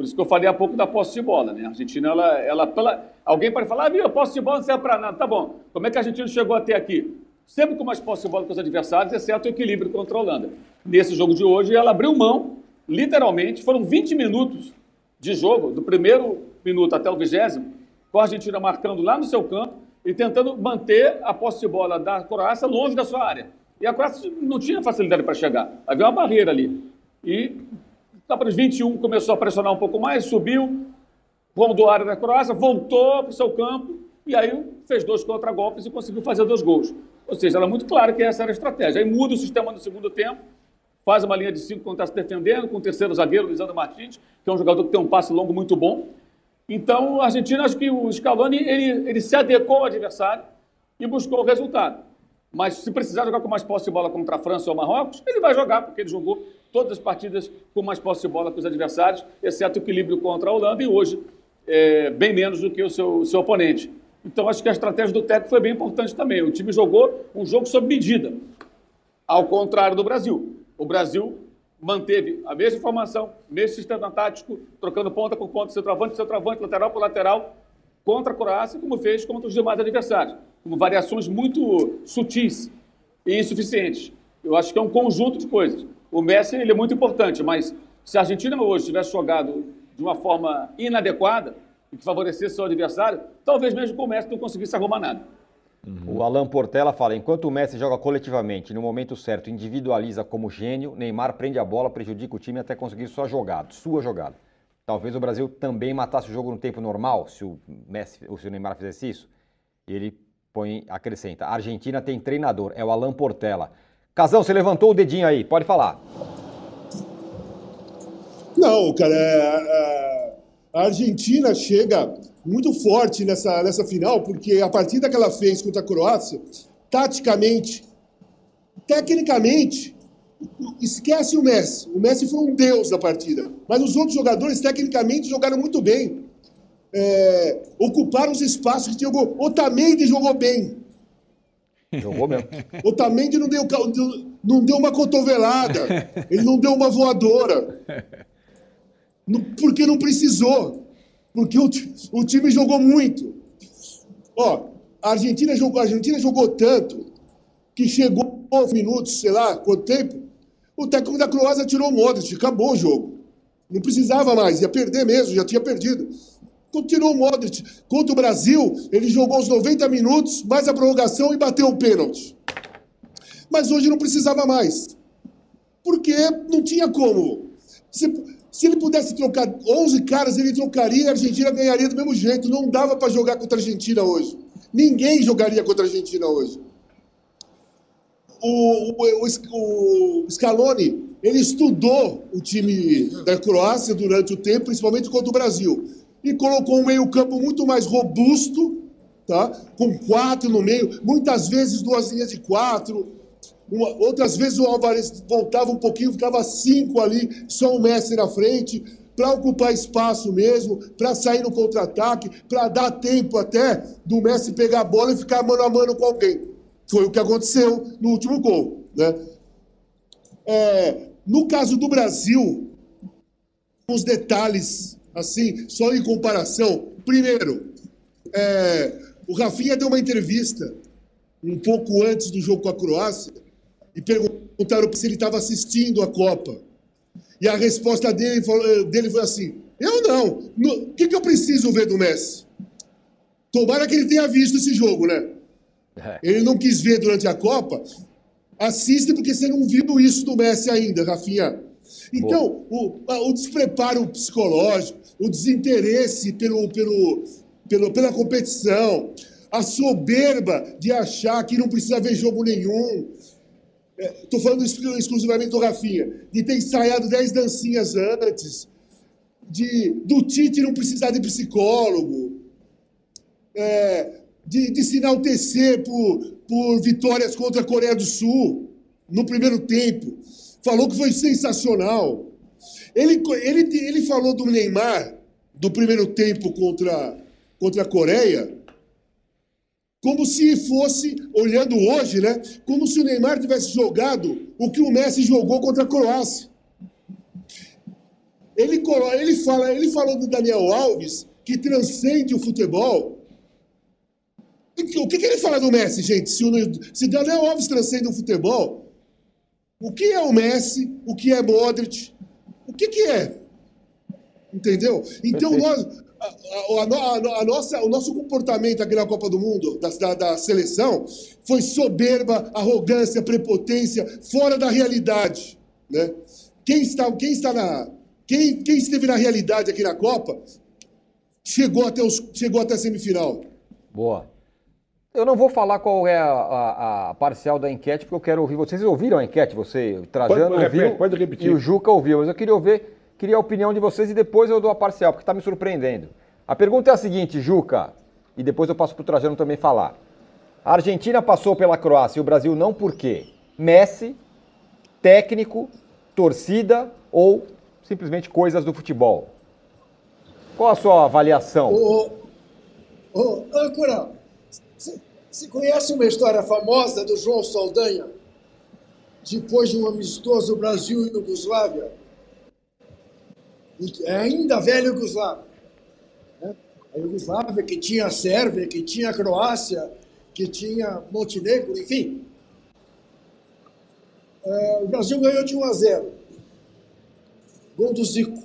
Por isso que eu falei há pouco da posse de bola, né? A Argentina, ela, ela alguém pode falar, ah, viu, posse de bola não serve para nada. Tá bom, como é que a Argentina chegou até aqui? Sempre com mais posse de bola com os adversários, exceto o equilíbrio contra a Holanda. Nesse jogo de hoje, ela abriu mão, literalmente, foram 20 minutos de jogo, do primeiro minuto até o vigésimo, com a Argentina marcando lá no seu campo e tentando manter a posse de bola da Croácia longe da sua área. E a Croácia não tinha facilidade para chegar, havia uma barreira ali. E lá para os 21 começou a pressionar um pouco mais, subiu, rondou a área da Croácia, voltou para o seu campo e aí fez dois contragolpes e conseguiu fazer dois gols. Ou seja, era muito claro que essa era a estratégia. Aí muda o sistema no segundo tempo, faz uma linha de cinco quando está se defendendo, com o terceiro zagueiro, Lisandro Martins, que é um jogador que tem um passe longo muito bom. Então, a Argentina, acho que o Scaloni, ele, ele se adequou ao adversário e buscou o resultado. Mas se precisar jogar com mais posse de bola contra a França ou Marrocos, ele vai jogar, porque ele jogou todas as partidas com mais posse de bola com os adversários, exceto o equilíbrio contra a Holanda e hoje é, bem menos do que o seu, seu oponente. Então, acho que a estratégia do técnico foi bem importante também. O time jogou um jogo sob medida, ao contrário do Brasil. O Brasil manteve a mesma formação, mesmo sistema tático, trocando ponta por ponta, centroavante, centroavante, lateral por lateral, contra a Croácia, como fez contra os demais adversários, com variações muito sutis e insuficientes. Eu acho que é um conjunto de coisas. O Messi ele é muito importante, mas se a Argentina hoje tivesse jogado de uma forma inadequada e que favorecesse seu adversário, talvez mesmo com o Messi não conseguisse arrumar nada. O Alan Portela fala: enquanto o Messi joga coletivamente, no momento certo, individualiza como gênio, Neymar prende a bola, prejudica o time até conseguir sua jogada, sua jogada. Talvez o Brasil também matasse o jogo no tempo normal, se o Messi ou se o Neymar fizesse isso. Ele põe, acrescenta: a Argentina tem treinador, é o Alan Portela. Casão, você levantou o dedinho aí, pode falar. Não, cara, é, a Argentina chega muito forte nessa, nessa final, porque a partida que ela fez contra a Croácia, taticamente, tecnicamente, esquece o Messi. O Messi foi um deus da partida. Mas os outros jogadores, tecnicamente, jogaram muito bem. É, ocuparam os espaços que tinha. O Otamendi jogou bem. Jogou mesmo. Otamendi não deu, não deu uma cotovelada. Ele não deu uma voadora. porque não precisou. Porque o, o time jogou muito. Ó, a Argentina jogou, a Argentina jogou tanto que chegou aos minutos, sei lá, quanto tempo, o técnico da Croácia tirou o Modric, acabou o jogo. Não precisava mais, ia perder mesmo, já tinha perdido. Continuou o Modric. Contra o Brasil, ele jogou os 90 minutos, mais a prorrogação e bateu o pênalti. Mas hoje não precisava mais. Porque não tinha como. Se, se ele pudesse trocar 11 caras, ele trocaria e a Argentina ganharia do mesmo jeito. Não dava para jogar contra a Argentina hoje. Ninguém jogaria contra a Argentina hoje. O, o, o, o Scaloni, ele estudou o time da Croácia durante o tempo, principalmente contra o Brasil e colocou um meio-campo muito mais robusto, tá? com quatro no meio, muitas vezes duas linhas de quatro. Uma, outras vezes o Alvarez voltava um pouquinho, ficava cinco ali, só o Messi na frente, para ocupar espaço mesmo, para sair no contra-ataque, para dar tempo até do Messi pegar a bola e ficar mano a mano com alguém. Foi o que aconteceu no último gol. Né? É, no caso do Brasil, os detalhes assim, só em comparação. Primeiro, é, o Rafinha deu uma entrevista um pouco antes do jogo com a Croácia e perguntaram se ele estava assistindo a Copa. E a resposta dele, dele foi assim: Eu não. O que, que eu preciso ver do Messi? Tomara que ele tenha visto esse jogo, né? É. Ele não quis ver durante a Copa. Assiste porque você não viu isso do Messi ainda, Rafinha. Então, o, o, despreparo psicológico, o desinteresse pelo, pelo, pelo, pela competição, a soberba de achar que não precisa ver jogo nenhum. Estou é, falando exclusivamente do Rafinha, de ter ensaiado 10 dancinhas antes, de, do Tite não precisar de psicólogo, é, de, de se enaltecer por, por vitórias contra a Coreia do Sul no primeiro tempo falou que foi sensacional. Ele, ele, ele falou do Neymar, do primeiro tempo contra, contra a Coreia, como se fosse, olhando hoje, né? Como se o Neymar tivesse jogado o que o Messi jogou contra a Croácia. Ele, ele, fala, ele falou do Daniel Alves, que transcende o futebol. O que, que ele fala do Messi, gente? Se o se Daniel Alves transcende o futebol, o que é o Messi? O que é Modric? O que, que é? Entendeu? Então, nós, a, a, a, a, nossa, o nosso comportamento aqui na Copa do Mundo, da, da, da, seleção, foi soberba, arrogância, prepotência, fora da realidade. Né? Quem, está, quem, está na, quem, quem esteve na realidade aqui na Copa chegou até, os, chegou até a semifinal. Boa. Eu não vou falar qual é a, a, a, parcial da enquete, porque eu quero ouvir. Vocês ouviram a enquete? Você, o Trajano pode, ouviu pode repetir. e o Juca ouviu. Mas eu queria ouvir, queria a opinião de vocês e depois eu dou a parcial, porque está me surpreendendo. A pergunta é a seguinte, Juca, e depois eu passo para o Trajano também falar. A Argentina passou pela Croácia e o Brasil não por quê? Messi, técnico, torcida ou simplesmente coisas do futebol? Qual a sua avaliação? Ô, ô, âncora, você conhece uma história famosa do João Saldanha? Depois de um amistoso Brasil e Yugoslávia? É ainda velha Yugoslávia. Né? A Yugoslávia que tinha a Sérvia, que tinha a Croácia, que tinha Montenegro, enfim. É, o Brasil ganhou de 1 a 0. Gol do Zico.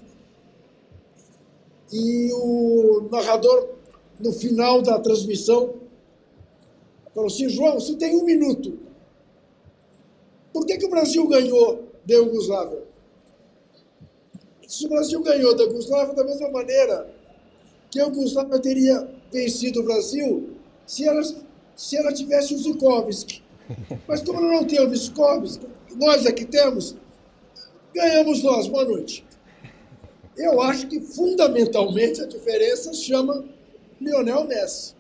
E o narrador, no final da transmissão, Falou assim, João, você tem um minuto. Por que, que o Brasil ganhou da Yugoslávia? Se o Brasil ganhou da Yugoslávia da mesma maneira que a Yugoslávia teria vencido o Brasil se ela, se ela tivesse o Zukovski. Mas como não tem o Zukovski, nós aqui temos, ganhamos nós. Boa noite. Eu acho que fundamentalmente a diferença chama Lionel Messi.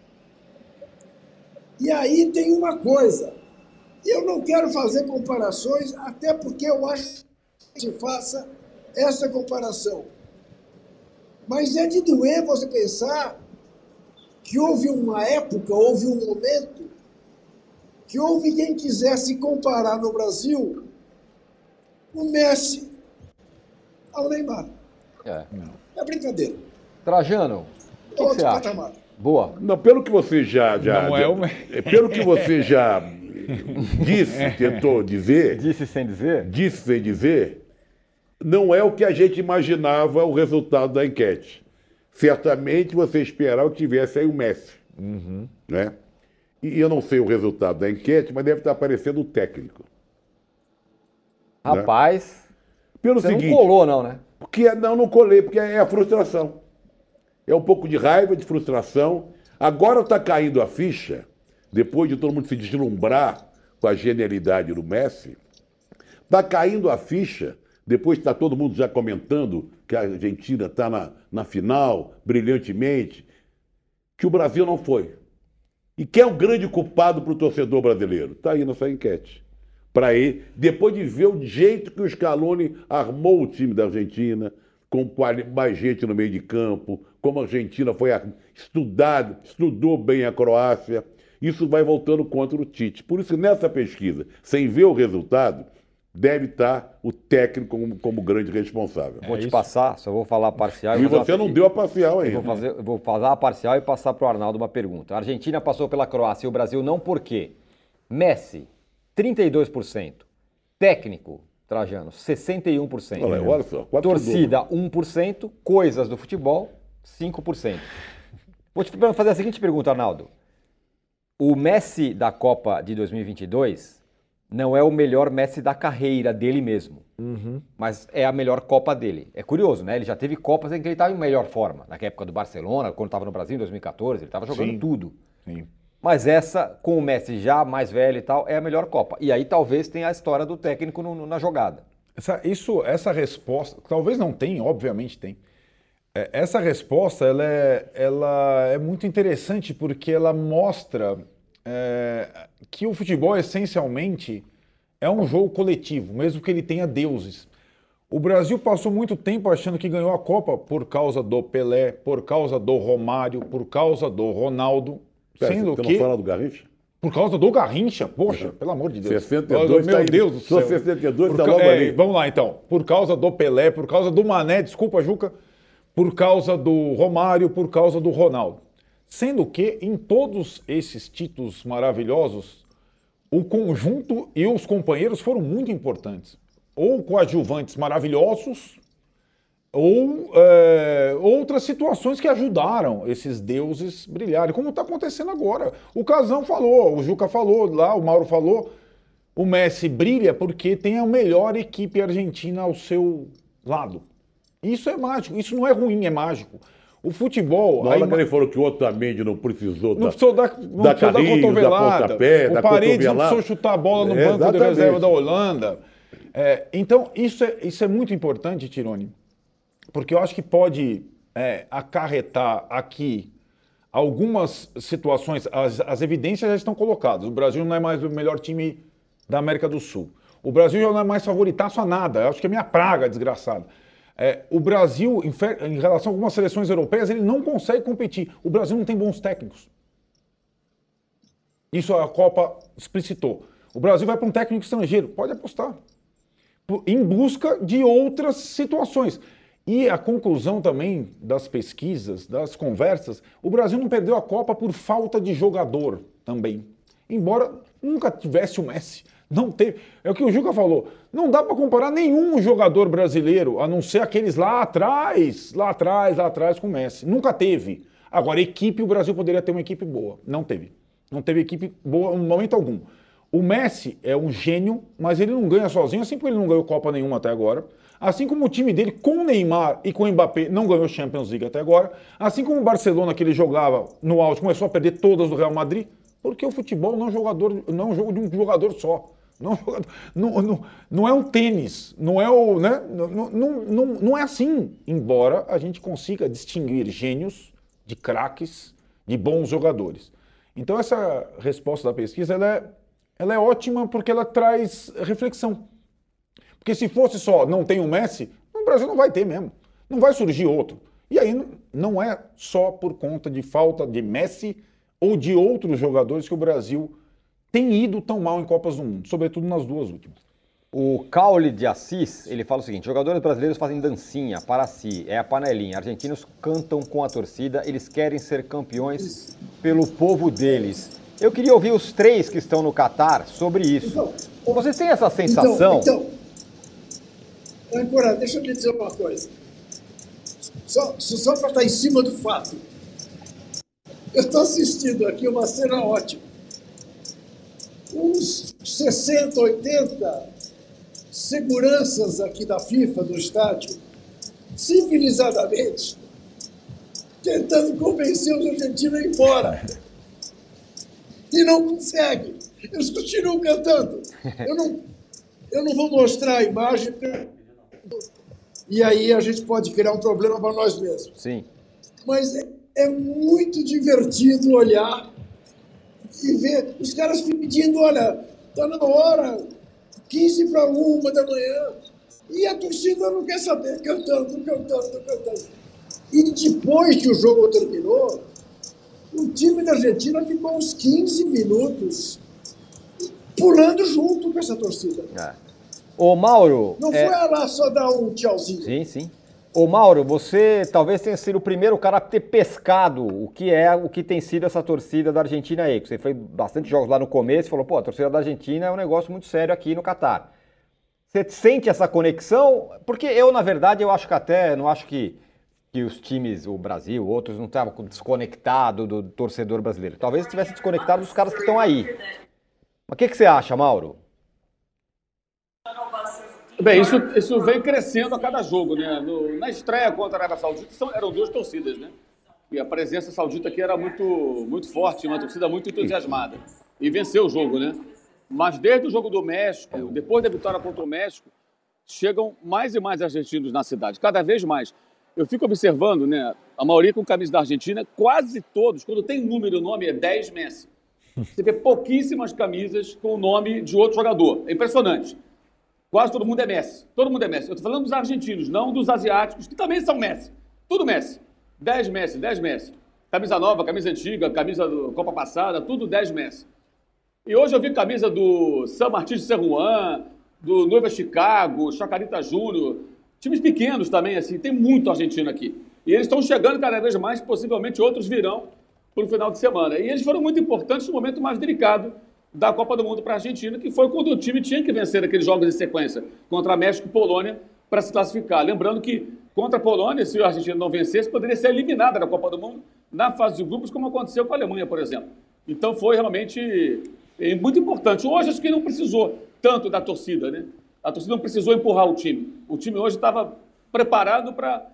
E aí tem uma coisa. Eu não quero fazer comparações, até porque eu acho que se faça essa comparação. Mas é de doer você pensar que houve uma época, houve um momento, que houve quem quisesse comparar no Brasil o Messi ao Neymar. É. É brincadeira. Trajano, o que, que você acha? Boa. Não, pelo que você já. já Não é o- é, Pelo que você já disse, tentou dizer, Disse sem dizer? disse sem dizer, não é o que a gente imaginava o resultado da enquete. Certamente você esperava que tivesse aí o Messi. Né? E eu não sei o resultado da enquete, mas deve estar aparecendo o técnico. Rapaz, Pelo você seguinte. não colou, não, né? Porque não, não colei, porque é a frustração. É um pouco de raiva, de frustração. Agora está caindo a ficha, depois de todo mundo se deslumbrar com a genialidade do Messi, está caindo a ficha, depois está todo mundo já comentando que a Argentina está na, na final, brilhantemente, que o Brasil não foi. E quem é o grande culpado para o torcedor brasileiro? Está aí nessa enquete. Para ele, depois de ver o jeito que o Scaloni armou o time da Argentina, com mais gente no meio de campo, como a Argentina foi a- estudado, estudou bem a Croácia, isso vai voltando contra o Tite. Por isso, nessa pesquisa, sem ver o resultado, deve estar o técnico como, como grande responsável. Vou te isso. passar, só vou falar parcial. E você não deu a parcial Eu vou, ainda. fazer, vou fazer a parcial e passar para o Arnaldo uma pergunta. A Argentina passou pela Croácia e o Brasil não por quê? Messi, 32%. Técnico, Trajano, 61%. Olha, olha só, Torcida, 1%. Coisas do futebol, 5%. Vou te fazer a seguinte pergunta, Arnaldo. O Messi da Copa de 2022 não é o melhor Messi da carreira dele mesmo. Mas é a melhor Copa dele. É curioso, né? Ele já teve Copas em que ele estava em melhor forma. Na época do Barcelona, quando estava no Brasil em 2014, ele estava jogando Sim. tudo. Sim. Mas essa, com o Messi já mais velho e tal, é a melhor Copa. E aí talvez tenha a história do técnico no- no- na jogada. Essa, isso, essa resposta, talvez não tenha, obviamente tem. É, Essa resposta ela é, ela é muito interessante porque ela mostra é, que o futebol essencialmente é um jogo coletivo, mesmo que ele tenha deuses. O Brasil passou muito tempo achando que ganhou a Copa por causa do Pelé, por causa do Romário, por causa do Ronaldo, Pera, sendo que não fala do Garrincha? por causa do Garrincha, poxa, pelo amor de Deus. 62 Meu tá. Deus do céu. 62 Por tá logo é, ali. Vamos lá então. Por causa do Pelé, por causa do Mané, desculpa, Juca, por causa do Romário, por causa do Ronaldo. Sendo que em todos esses títulos maravilhosos, o conjunto e os companheiros foram muito importantes. Ou coadjuvantes maravilhosos, ou é, outras situações que ajudaram esses deuses brilharem, como está acontecendo agora. O Casão falou, o Juca falou, lá o Mauro falou, o Messi brilha porque tem a melhor equipe argentina ao seu lado. Isso é mágico, isso não é ruim, é mágico. O futebol. Na hora ima- que ele falou que o Otamendi não precisou não da, precisou dar, não da precisou carrinho, da cotovelada. pontapé, o da Paredes não precisou chutar a bola no É, banco de exatamente. reserva da Holanda. É, então, isso é, isso é muito importante, Tirone, porque eu acho que pode é, acarretar aqui algumas situações. As, as evidências já estão colocadas. O Brasil não é mais o melhor time da América do Sul. O Brasil já não é mais favoritaço a nada. Eu acho que é minha praga, desgraçado. É, o Brasil, em, em relação a algumas seleções europeias, ele não consegue competir. O Brasil não tem bons técnicos. Isso a Copa explicitou. O Brasil vai para um técnico estrangeiro, pode apostar. Em busca de outras situações. E a conclusão também das pesquisas, das conversas, o Brasil não perdeu a Copa por falta de jogador também. Embora nunca tivesse o Messi. Não teve. É o que o Juca falou. Não dá para comparar nenhum jogador brasileiro, a não ser aqueles lá atrás, lá atrás, lá atrás com o Messi. Nunca teve. Agora, equipe, o Brasil poderia ter uma equipe boa. Não teve. Não teve equipe boa em momento algum. O Messi é um gênio, mas ele não ganha sozinho, assim como ele não ganhou Copa nenhuma até agora. Assim como o time dele com o Neymar e com o Mbappé não ganhou Champions League até agora. Assim como o Barcelona, que ele jogava no auge, começou a perder todas do Real Madrid. Porque o futebol não é um, jogador, não é um jogo de um jogador só. Não, é não, não, é um tênis, não é o. Né? Não, não, não, não é assim. Embora a gente consiga distinguir gênios de craques, de bons jogadores. Então, essa resposta da pesquisa ela é, ela é ótima porque ela traz reflexão. Porque se fosse só não tem o Messi, no Brasil não vai ter mesmo. Não vai surgir outro. E aí não é só por conta de falta de Messi ou de outros jogadores que o Brasil tem ido tão mal em Copas do Mundo, sobretudo nas duas últimas. O Caule de Assis, ele fala o seguinte: jogadores brasileiros fazem dancinha para si, é a panelinha. Argentinos cantam com a torcida, eles querem ser campeões pelo povo deles. Eu queria ouvir os três que estão no Catar sobre isso. Então, Vocês têm essa sensação? Então, então Ancora, deixa eu lhe dizer uma coisa. Só, só para estar em cima do fato. Eu estou assistindo aqui uma cena ótima. Uns 60, 80 seguranças aqui da FIFA, do estádio, civilizadamente, tentando convencer os argentinos a ir embora. E não conseguem. Eles continuam cantando. Eu não, eu não vou mostrar a imagem, e aí a gente pode criar um problema para nós mesmos. Sim. Mas é, é muito divertido olhar e ver os caras pedindo, olha, está na hora, 15 para uma da manhã, e a torcida não quer saber, cantando, cantando, cantando. E depois que o jogo terminou, o time da Argentina ficou uns 15 minutos pulando junto com essa torcida. É. Ô Mauro. Não é... foi lá só dar um tchauzinho. Sim, sim. Ô Mauro, você talvez tenha sido o primeiro cara a ter pescado o que é, o que tem sido essa torcida da Argentina aí. Você fez bastante jogos lá no começo e falou, pô, a torcida da Argentina é um negócio muito sério aqui no Catar. Você sente essa conexão? Porque eu, na verdade, eu acho que até, não acho que, que os times, o Brasil, outros, não estavam desconectados do torcedor brasileiro. Talvez estivesse desconectado dos caras que estão aí. Mas o que, que você acha, Mauro? Bem, isso, isso vem crescendo a cada jogo, né? No, na estreia contra a Arábia Saudita são, eram duas torcidas, né? E a presença saudita aqui era muito, muito forte, uma torcida muito entusiasmada. E venceu o jogo, né? Mas desde o jogo do México, depois da vitória contra o México, chegam mais e mais argentinos na cidade, cada vez mais. Eu fico observando, né? A maioria com camisa da Argentina, quase todos, quando tem número e nome, é 10 Messi. Você vê pouquíssimas camisas com o nome de outro jogador. É impressionante. Quase todo mundo é Messi. Todo mundo é Messi. Eu estou falando dos argentinos, não dos asiáticos, que também são Messi. Tudo Messi. 10 Messi, 10 Messi. Camisa nova, camisa antiga, camisa do Copa passada, tudo 10 Messi. E hoje eu vi camisa do San Martín de San Juan, do Noiva Chicago, Chacarita Júnior, times pequenos também, assim, tem muito argentino aqui. E eles estão chegando cada vez mais, possivelmente outros virão para o final de semana. E eles foram muito importantes no momento mais delicado da Copa do Mundo para a Argentina, que foi quando o time tinha que vencer aqueles jogos em sequência contra México e Polônia para se classificar. Lembrando que contra a Polônia, se a Argentina não vencesse, poderia ser eliminada da Copa do Mundo na fase de grupos, como aconteceu com a Alemanha, por exemplo. Então foi realmente é, muito importante. Hoje acho que não precisou tanto da torcida, né? A torcida não precisou empurrar o time. O time hoje estava preparado para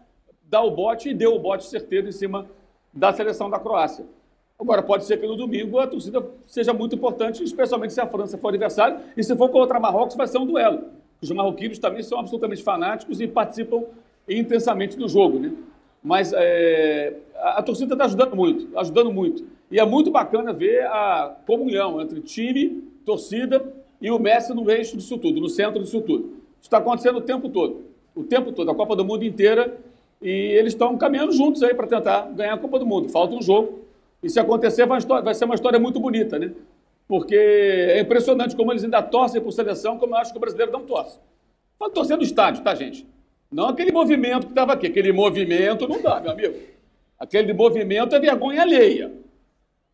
dar o bote e deu o bote certeiro em cima da seleção da Croácia. Agora, pode ser que no domingo a torcida seja muito importante, especialmente se a França for adversário, e se for contra Marrocos, vai ser um duelo. Os marroquinos também são absolutamente fanáticos e participam intensamente do jogo, né? Mas é, a, a, torcida está ajudando muito, ajudando muito. E é muito bacana ver a comunhão entre time, torcida e o Messi no eixo disso tudo, no centro disso tudo. Isso está acontecendo o tempo todo. O tempo todo, a Copa do Mundo inteira. E eles estão caminhando juntos aí para tentar ganhar a Copa do Mundo. Falta um jogo, e se acontecer, vai, vai ser uma história muito bonita, né? Porque é impressionante como eles ainda torcem por seleção, como eu acho que o brasileiro não torce. Fala torcer no estádio, tá, gente? Não aquele movimento que estava aqui. Aquele movimento não dá, meu amigo. Aquele movimento é vergonha alheia.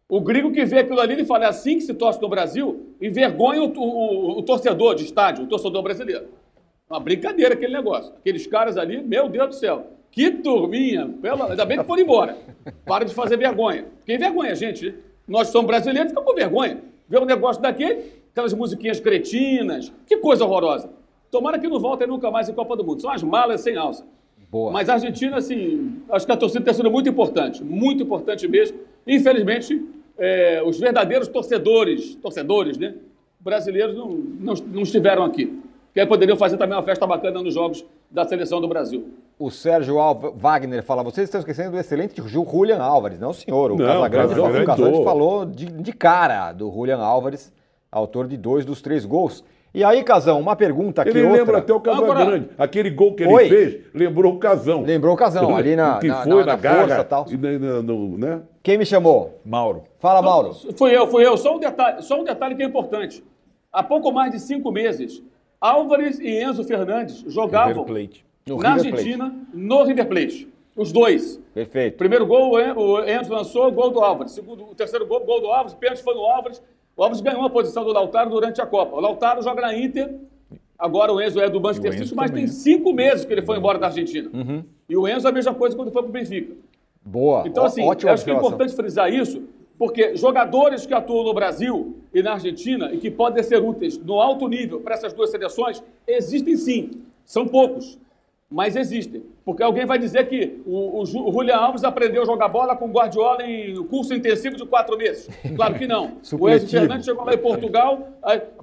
O gringo que vê aquilo ali, ele fala, é assim que se torce no Brasil, envergonha o, o, o torcedor de estádio, o torcedor brasileiro. Uma brincadeira aquele negócio. Aqueles caras ali, meu Deus do céu. Que turminha! Pela... Ainda bem que foram embora. Para de fazer vergonha. Quem vergonha, gente? Nós somos brasileiros, ficamos com vergonha. Ver um negócio daquele, aquelas musiquinhas cretinas. Que coisa horrorosa. Tomara que não voltem nunca mais em Copa do Mundo. São as malas sem alça. Boa. Mas a Argentina, assim, acho que a torcida tem sido muito importante. Muito importante mesmo. Infelizmente, é, os verdadeiros torcedores, torcedores, né? Brasileiros não, não, não estiveram aqui. Que aí poderiam fazer também uma festa bacana nos jogos da seleção do Brasil. O Sérgio Alva, Wagner fala: vocês estão esquecendo do excelente Julian Álvares. Não, senhor. O não, Casagrande, Casagrande, o Casagrande falou de, de, cara do Julian Álvares, autor de dois dos três gols. E aí, Casão, uma pergunta aqui. Ele outra. lembra até o Casagrande. Aquele gol que ele Oi. fez lembrou o Casão. Lembrou o Casão, ali na, que na, foi, na, na, na força tal. E no, né? Quem me chamou? Mauro. Fala, Mauro. Fui eu, fui eu. Só um detalhe, só um detalhe que é importante. Há pouco mais de cinco meses, Álvares e Enzo Fernandes jogavam na. Argentina, no River Plate. Os dois. Perfeito. Primeiro gol, o En- o Enzo lançou, gol do Álvares. Segundo, o terceiro gol, gol do Álvares, pênalti foi no Álvares. O Álvares ganhou a posição do Lautaro durante a Copa. O Lautaro joga na Inter. Agora o Enzo é do Manchester City, mas também. tem cinco meses que ele foi embora da Argentina. Uhum. E o Enzo é a mesma coisa quando foi para o Benfica. Boa. Então, Ó- assim, eu acho que é importante frisar isso, porque jogadores que atuam no Brasil e na Argentina e que podem ser úteis no alto nível para essas duas seleções, existem sim. São poucos, mas existem. Porque alguém vai dizer que o, o, o Julian Alves aprendeu a jogar bola com Guardiola em curso intensivo de quatro meses. Claro que não. o Enzo Supletivo. Fernandes chegou lá em Portugal,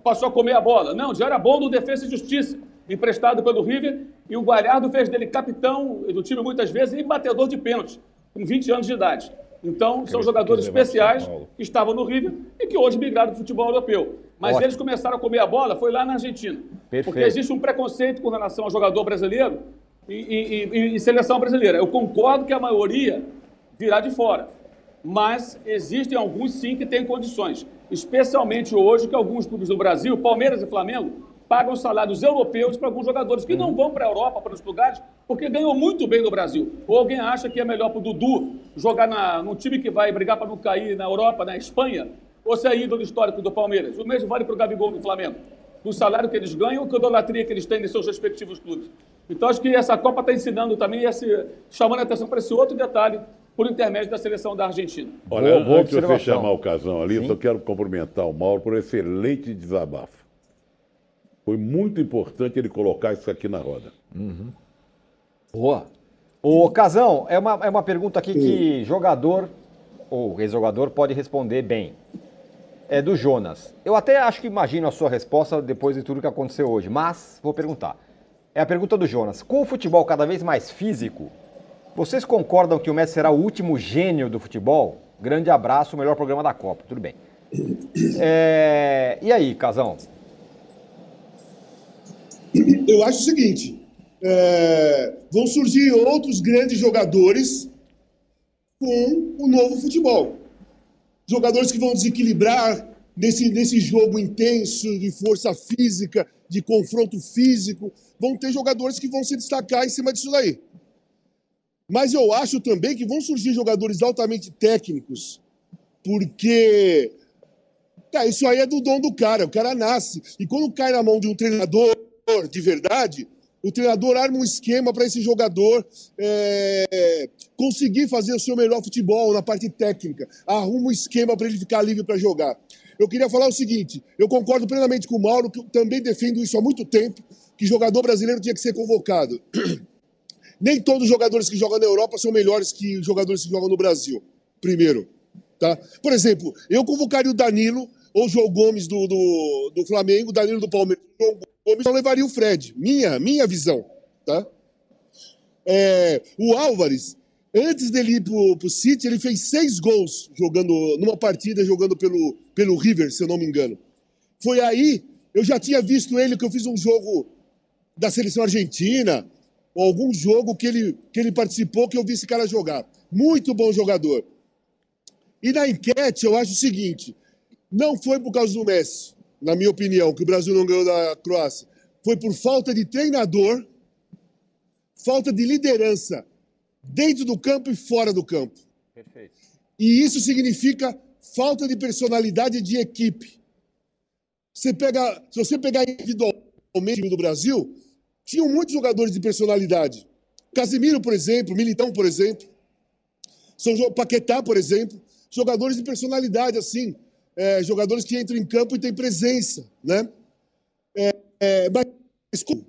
passou a comer a bola. Não, já era bom no Defesa e Justiça, emprestado pelo River, e o Galhardo fez dele capitão do time muitas vezes e batedor de pênalti, com 20 anos de idade. Então, são jogadores especiais que estavam no River e que hoje migraram para o futebol europeu. Mas Ótimo. eles começaram a comer a bola, foi lá na Argentina. Perfeito. Porque existe um preconceito com relação ao jogador brasileiro e, e- e- e seleção brasileira. Eu concordo que a maioria virá de fora. Mas existem alguns sim que têm condições. Especialmente hoje que alguns clubes do Brasil, Palmeiras e Flamengo, pagam salários europeus para alguns jogadores que não vão para a Europa, para outros lugares, porque ganham muito bem no Brasil. Ou alguém acha que é melhor para o Dudu jogar na, num time que vai brigar para não cair na Europa, na Espanha, ou ser ídolo histórico do Palmeiras. O mesmo vale para o Gabigol no Flamengo. Do salário que eles ganham ou com a idolatria que eles têm nos seus respectivos clubes. Então acho que essa Copa está ensinando também, esse, chamando a atenção para esse outro detalhe, por intermédio da seleção da Argentina. Olha, Boa- boa antes de você chamar o Casão ali, eu só quero cumprimentar o Mauro por um excelente desabafo. Foi muito importante ele colocar isso aqui na roda. Boa. Ô, Casão, é uma, é uma pergunta aqui que jogador ou ex-jogador pode responder bem. É do Jonas. Eu até acho que imagino a sua resposta depois de tudo que aconteceu hoje, mas vou perguntar. É a pergunta do Jonas. Com o futebol cada vez mais físico, vocês concordam que o Messi será o último gênio do futebol? Grande abraço, o melhor programa da Copa. Tudo bem. É, E aí, Casão? Eu acho o seguinte: é, vão surgir outros grandes jogadores com o novo futebol. Jogadores que vão desequilibrar nesse, nesse jogo intenso de força física, de confronto físico. Vão ter jogadores que vão se destacar em cima disso daí. Mas eu acho também que vão surgir jogadores altamente técnicos, porque Cara, isso aí é do dom do cara, o cara nasce. E quando cai na mão de um treinador de verdade, o treinador arma um esquema para esse jogador é, conseguir fazer o seu melhor futebol na parte técnica. Arruma um esquema para ele ficar livre para jogar. Eu queria falar o seguinte: eu concordo plenamente com o Mauro, que eu também defendo isso há muito tempo, que jogador brasileiro tinha que ser convocado. Nem todos os jogadores que jogam na Europa são melhores que os jogadores que jogam no Brasil. Primeiro. Tá? Por exemplo, eu convocaria o Danilo ou o João Gomes do, do, do Flamengo, Danilo do Palmeiras, João Gomes, eu levaria o Fred. Minha, minha visão. Tá? É, o Álvares, antes dele ir pro, pro City, ele fez seis gols jogando numa partida, jogando pelo, pelo River, se eu não me engano. Foi aí, eu já tinha visto ele, que eu fiz um jogo da seleção argentina, ou algum jogo que ele, que ele participou, que eu vi esse cara jogar. Muito bom jogador. E na enquete, eu acho o seguinte: não foi por causa do Messi, na minha opinião, que o Brasil não ganhou da Croácia. Foi por falta de treinador, falta de liderança dentro do campo e fora do campo. Perfeito. E isso significa falta de personalidade de equipe. Você pega, se você pegar individualmente o time do Brasil, tinham muitos jogadores de personalidade. Casimiro, por exemplo, Militão, por exemplo, são Paquetá, por exemplo, jogadores de personalidade assim, é, jogadores que entram em campo e têm presença, né? É, é, mas como,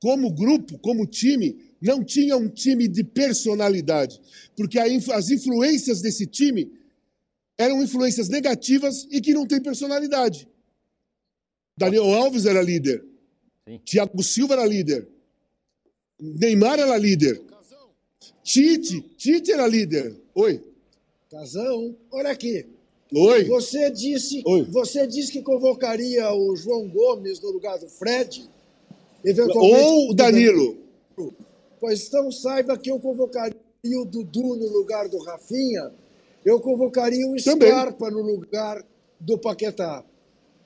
como grupo, como time, não tinha um time de personalidade, porque a as influências desse time eram influências negativas e que não têm personalidade. Daniel Alves era líder, Sim. Thiago Silva era líder, Neymar era líder, Tite, Tite era líder. Oi, Casão, olha aqui. Oi. Você disse, Oi. você disse que convocaria o João Gomes no lugar do Fred? Eventualmente. Ou o Danilo. Pois então saiba que eu convocaria o Dudu no lugar do Rafinha, eu convocaria o Também. Scarpa no lugar do Paquetá.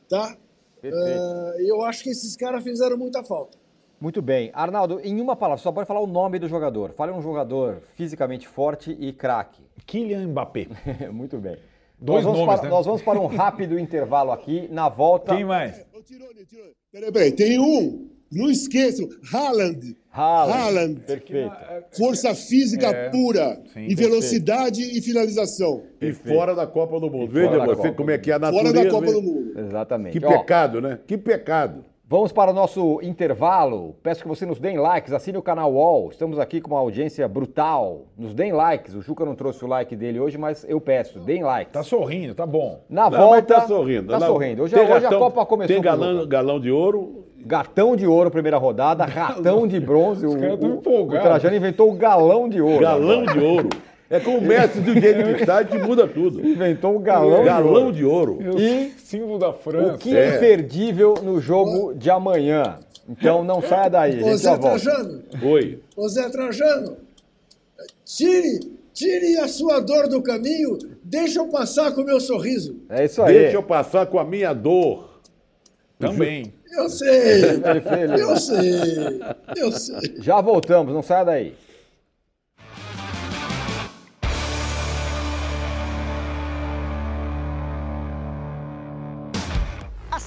Tá? Uh, eu acho que esses caras fizeram muita falta. Muito bem. Arnaldo, em uma palavra, só pode falar o nome do jogador. Fale um jogador fisicamente forte e craque. Kylian Mbappé. Muito bem. Dois nós, vamos nomes, para, né? nós vamos para um rápido intervalo aqui. Na volta. Quem mais? Peraí, peraí, tem um. Não esqueçam, Haaland. Haaland. Haaland. Perfeito. Força física É, pura. sim, e velocidade e finalização. E fora da Copa do Mundo. fora Veja você Copa como é que é a Fora natureza. da Copa do? Mundo. Exatamente. Que Ó, pecado, né? Que pecado. Vamos para o nosso intervalo. Peço que você nos deem likes, assine o canal UOL. Estamos aqui com uma audiência brutal. Nos deem likes. O Juca não trouxe o like dele hoje, mas eu peço, deem likes. Tá sorrindo, tá bom. Na Não, mas volta. tá sorrindo. Tá sorrindo. Hoje, hoje a gatão- Copa começou Tem galão, galão de ouro. Gatão de ouro, primeira rodada. Ratão de bronze. O, caras tão o, o. Trajano inventou o galão de ouro. Galão de ouro. É como o Messi do jeito que está, que muda tudo. Inventou o galão, de Galão ouro. de ouro. E Símbolo da França. o que é imperdível no jogo de amanhã. Então não saia daí, Ô Zé. Trajano, Oi. ô Zé Trajano, tire, tire a sua dor do caminho, deixa eu passar com o meu sorriso. É isso aí. Deixa eu passar com a minha dor. Também. Eu sei, eu sei, eu sei. Já voltamos, não saia daí.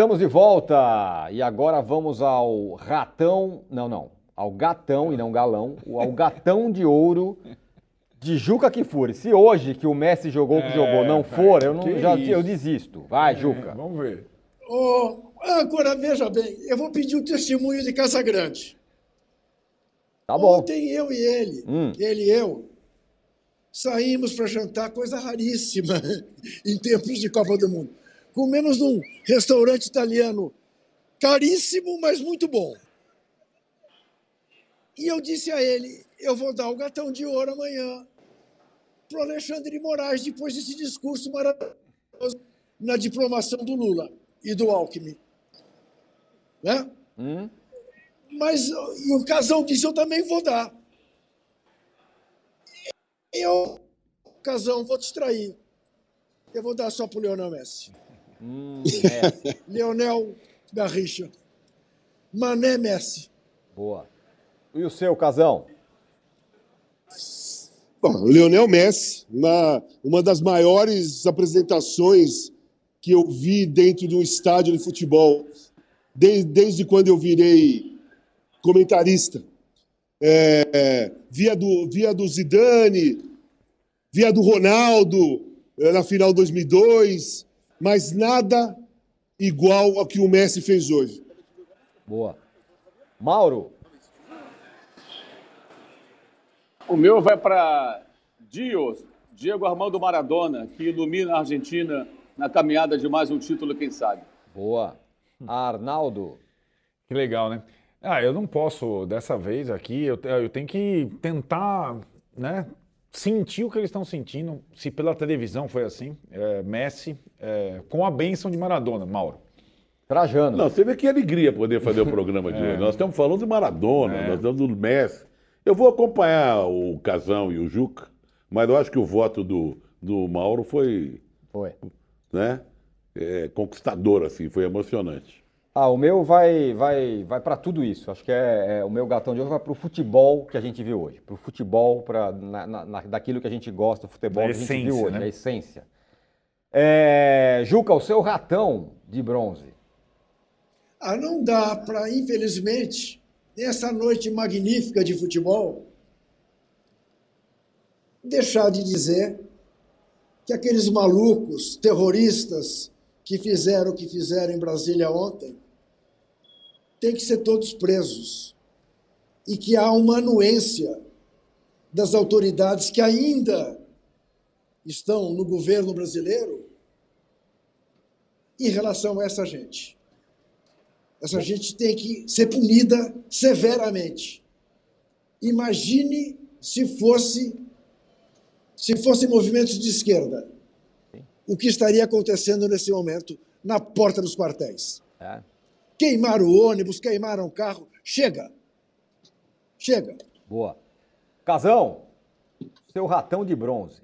Estamos de volta e agora vamos ao ratão, não, não, ao gatão e não galão, ao gatão de ouro de Juca Kifuri. Se hoje que o Messi jogou o que É, jogou não for, eu, não, que já, isso. eu desisto. Vai, Juca. Vamos ver. Ô, agora veja bem, eu vou pedir o testemunho de Casa Grande. Tá bom. Ontem eu e ele, Hum. ele e eu, saímos para jantar, coisa raríssima em tempos de Copa do Mundo. Comemos num restaurante italiano caríssimo, mas muito bom. E eu disse a ele: eu vou dar o gatão de ouro amanhã para o Alexandre de Moraes, depois desse discurso maravilhoso na diplomação do Lula e do Alckmin. Né? Hum? Mas o Casão disse: eu também vou dar. Eu, Casão, vou te trair. Eu vou dar só para o Leonel Messi. Hum, Messi. Leonel Garrincha. Mané Messi. Boa. E o seu, Casão? Bom, o Lionel Messi, uma, uma das maiores apresentações que eu vi dentro de um estádio de futebol, desde, desde quando eu virei comentarista. É, via, do, via do Zidane, via do Ronaldo eh, na final de 2002, mas nada igual ao que o Messi fez hoje. Boa. Mauro? O meu vai para Dios, Diego Armando Maradona, que ilumina a Argentina na caminhada de mais um título, quem sabe. Boa. Arnaldo? Que legal, né? Ah, eu não posso, dessa vez aqui, eu, eu tenho que tentar, né, sentir o que eles estão sentindo. Se pela televisão foi assim, é, Messi, é, com a bênção de Maradona, Mauro. Trajano. Não, você vê que alegria poder fazer o programa de hoje. Nós estamos falando de Maradona, É. nós estamos do Messi. Eu vou acompanhar o Casão e o Juca, mas eu acho que o voto do, do Mauro foi Foi. né, é, conquistador, assim, foi emocionante. Ah, o meu vai vai vai para tudo isso. Acho que é, é- o meu gatão de hoje vai para o futebol que a gente viu hoje, para o futebol, para daquilo que a gente gosta, o futebol Da que a gente viu essência, hoje, né? a essência. É, Juca, o seu ratão de bronze. Ah, não dá para, infelizmente, nessa noite magnífica de futebol, deixar de dizer que aqueles malucos terroristas que fizeram o que fizeram em Brasília ontem têm que ser todos presos. E que há uma anuência das autoridades que ainda estão no governo brasileiro em relação a essa gente. Essa gente tem que ser punida severamente. Imagine se fosse se fossem movimentos de esquerda. O que estaria acontecendo nesse momento na porta dos quartéis? É. Queimaram o ônibus, queimaram o carro. Chega. Chega. Boa. Casão, seu ratão de bronze.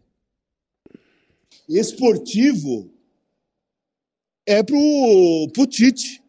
Esportivo é pro, pro Tite.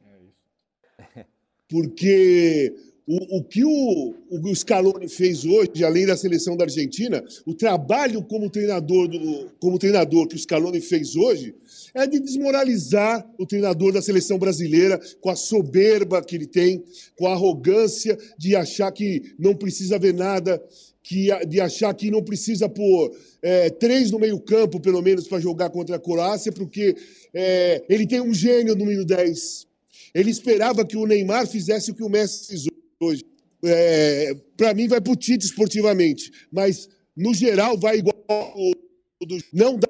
Porque o, o que o, o Scaloni fez hoje, além da seleção da Argentina, o trabalho como treinador, do, como treinador que o Scaloni fez hoje é de desmoralizar o treinador da seleção brasileira com a soberba que ele tem, com a arrogância de achar que não precisa ver nada, que, de achar que não precisa pôr é, três no meio-campo, pelo menos, para jogar contra a Croácia, porque é, ele tem um gênio número 10. Ele esperava que o Neymar fizesse o que o Messi fez hoje. É, para mim, vai para o Tite esportivamente, mas no geral vai igual. Não dá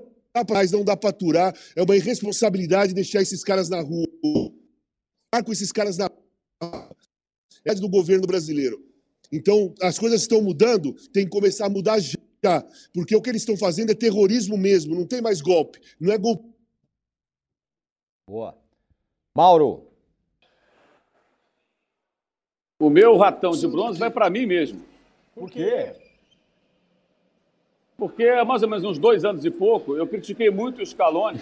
mais, não dá para aturar. É uma irresponsabilidade deixar esses caras na rua. Com esses caras na é do governo brasileiro. Então, as coisas estão mudando, tem que começar a mudar já, porque o que eles estão fazendo é terrorismo mesmo, não tem mais golpe, não é golpe. Boa. Mauro, o meu ratão de bronze vai para mim mesmo. Por quê? Porque há mais ou menos uns dois anos e pouco, eu critiquei muito o Scaloni.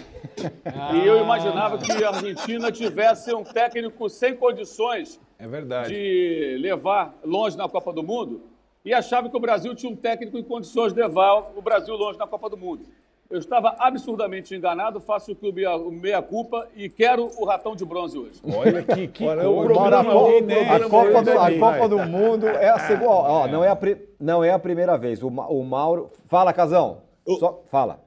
ah. E eu imaginava que a Argentina tivesse um técnico sem condições é de levar longe na Copa do Mundo. E achava que o Brasil tinha um técnico em condições de levar o Brasil longe na Copa do Mundo. Eu estava absurdamente enganado, faço o clube meia-culpa e quero o ratão de bronze hoje. Olha que, que Olha, o programa, a, a, Copa do, a Copa do Mundo é a segunda. Ó, não, é a, não é a primeira vez. O, o Mauro. Fala, Casão. Só, fala.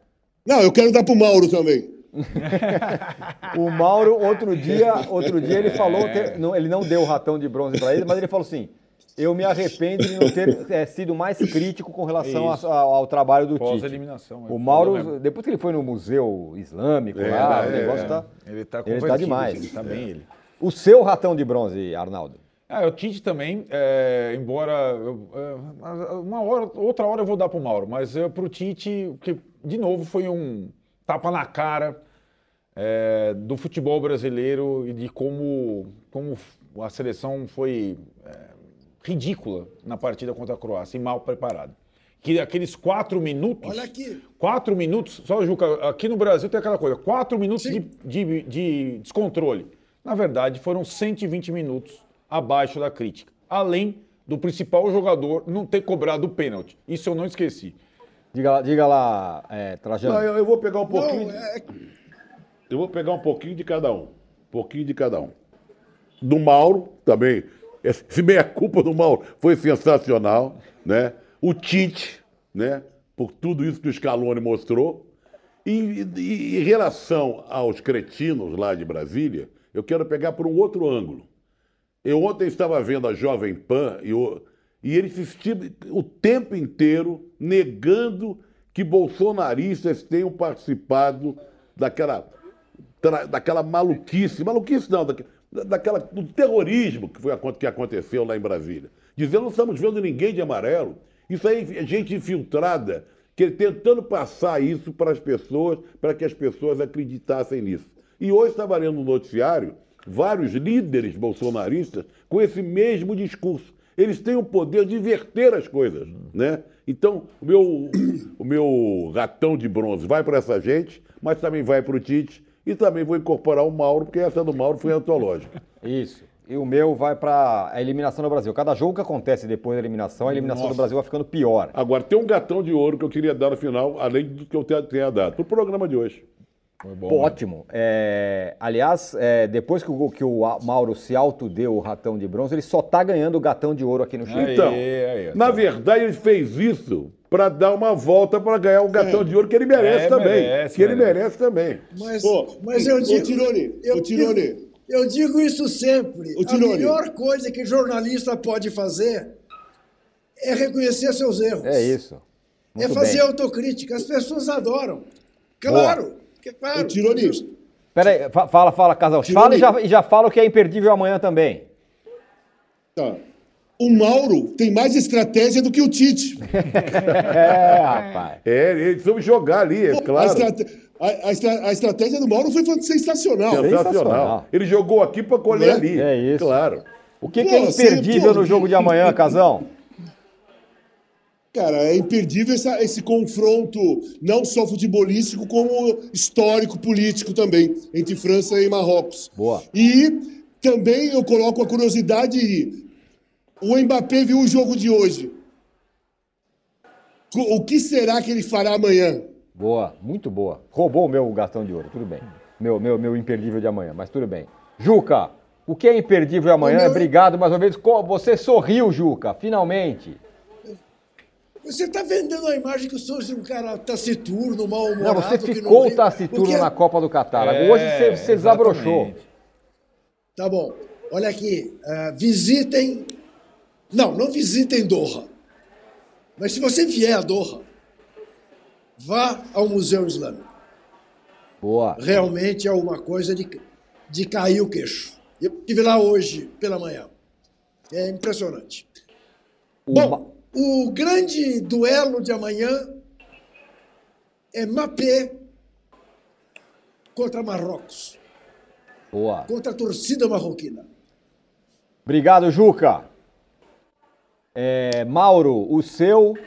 Não, eu quero dar pro Mauro também. o Mauro, outro dia, outro dia ele falou, é. não, ele não deu o ratão de bronze para ele, mas ele falou assim: eu me arrependo de não ter é, sido mais crítico com relação a, ao trabalho do Tite. eliminação. O Mauro, depois que ele foi no Museu Islâmico é, lá, é, o negócio tá, ele está ele tá demais. Ele tá bem ele. O seu ratão de bronze, Arnaldo? Ah, o Tite também, é, embora eu, é, uma hora, outra hora eu vou dar para o Mauro, mas é, para o Tite, que de novo foi um tapa na cara é, do futebol brasileiro e de como, como a seleção foi é, ridícula na partida contra a Croácia e mal preparada. Que aqueles quatro minutos. Olha aqui. Quatro minutos. Só, Juca, aqui no Brasil tem aquela coisa: quatro minutos de, de, de descontrole. Na verdade, foram 120 minutos abaixo da crítica. Além do principal jogador não ter cobrado o pênalti. Isso eu não esqueci. Diga, diga lá, é, Trajano. Não, eu, eu, vou pegar um pouquinho. Não, é... Eu vou pegar um pouquinho de cada um. Um pouquinho de cada um. Do Mauro, também. Esse meia-culpa do Mauro foi sensacional, né? O Tite, né? Por tudo isso que o Scaloni mostrou. E, e, em relação aos cretinos lá de Brasília, eu quero pegar por um outro ângulo. Eu ontem estava vendo a Jovem Pan e, o, e eles o tempo inteiro negando que bolsonaristas tenham participado daquela, daquela maluquice, maluquice não, daquela, daquela, do terrorismo que, foi, que aconteceu lá em Brasília. Dizendo não estamos vendo ninguém de amarelo. Isso aí é gente infiltrada, que tentando passar isso para as pessoas, para que as pessoas acreditassem nisso. E hoje estava lendo no noticiário vários líderes bolsonaristas com esse mesmo discurso. Eles têm o poder de inverter as coisas, né? Então, o meu, o meu ratão de bronze vai para essa gente, mas também vai para o Tite, e também vou incorporar o Mauro, porque essa do Mauro foi antológica. Isso. E o meu vai para a eliminação do Brasil. Cada jogo que acontece depois da eliminação, a eliminação Nossa. do Brasil vai ficando pior. Agora, tem um gatão de ouro que eu queria dar no final, além do que eu tenha dado, para o programa de hoje. Foi bom, Ótimo. É, aliás, é, depois que o, que o Mauro se autodeu o ratão de bronze, ele só está ganhando o gatão de ouro aqui no Chile. Então, aí, aí, na verdade, ele fez isso para dar uma volta para ganhar o gatão é. de ouro que ele merece é, também. Merece, que ele merece também. Mas, mas eu digo. O Tirone, eu, o Tirone. Digo, eu digo isso sempre. O A melhor coisa que jornalista pode fazer é reconhecer seus erros. É isso. é Muito fazer bem. autocrítica. As pessoas adoram. Claro. Que, claro. Ô, Tironi, Peraí, fa- fala, fala, Casal. Fala e já, e já fala o que é imperdível amanhã também. tá. O Mauro tem mais estratégia do que o Tite. É, rapaz. É, eles vão jogar ali, é A, claro. estrate- a- a estra- a estratégia do Mauro foi sensacional. Sensacional. Sensacional. Ele jogou aqui para colher Né? ali. É isso. Claro. O que, Pô, que é imperdível pô, no jogo de amanhã, Casão? Cara, é imperdível essa- esse confronto, não só futebolístico, como histórico, político também, entre França e Marrocos. Boa. E também eu coloco a curiosidade: o Mbappé viu o jogo de hoje. O que será que ele fará amanhã? Boa, muito boa. Roubou o meu gastão de ouro, tudo bem. Meu, meu, meu imperdível de amanhã, mas tudo bem. Juca, o que é imperdível amanhã? Meu- Obrigado mais uma vez. Você sorriu, Juca, finalmente. Você está vendendo a imagem que eu sou um cara taciturno, Não, mal-humorado. você que ficou ri. taciturno Porque- na Copa do Catar. É, Hoje você, você desabrochou. Tá bom. Olha aqui. ah, visitem. Não, não visitem Doha. Mas se você vier a Doha, vá ao Museu Islâmico. Boa. Realmente é uma coisa de, de cair o queixo. Eu estive lá hoje pela manhã. É impressionante. O Bom, o grande duelo de amanhã é Mapé contra Marrocos, Boa. contra a torcida marroquina. Obrigado, Juca. É, Mauro, o seu.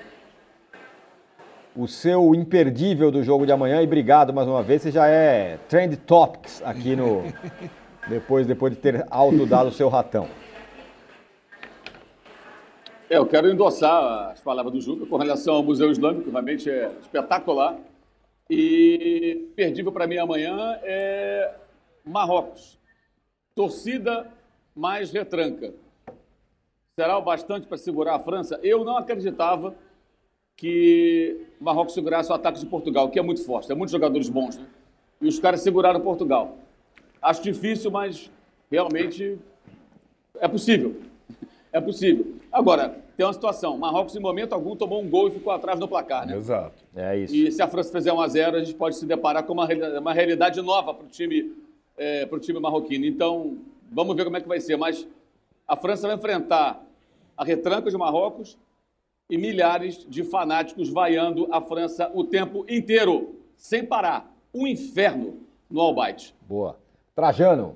O seu imperdível do jogo de amanhã, e obrigado mais uma vez, você já é Trend Topics aqui no. Depois, depois de ter autodado o seu ratão. É, eu quero endossar as palavras do Juca com relação ao Museu Islâmico, realmente é espetacular. E perdível para mim amanhã é Marrocos. Torcida mais retranca. Será o bastante para segurar a França? Eu não acreditava que Marrocos segurasse o ataque de Portugal, que é muito forte, tem muitos jogadores bons, né? E os caras seguraram Portugal. Acho difícil, mas realmente é possível. É possível. Agora, tem uma situação. Marrocos, em momento algum, tomou um gol e ficou atrás no placar, né? Exato. É isso. E se a França fizer 1 a 0 a gente pode se deparar com uma, uma realidade nova para o time, é, time marroquino. Então, vamos ver como é que vai ser. Mas a França vai enfrentar a retranca de Marrocos e milhares de fanáticos vaiando a França o tempo inteiro, sem parar. Um inferno no Albaite. Boa. Trajano,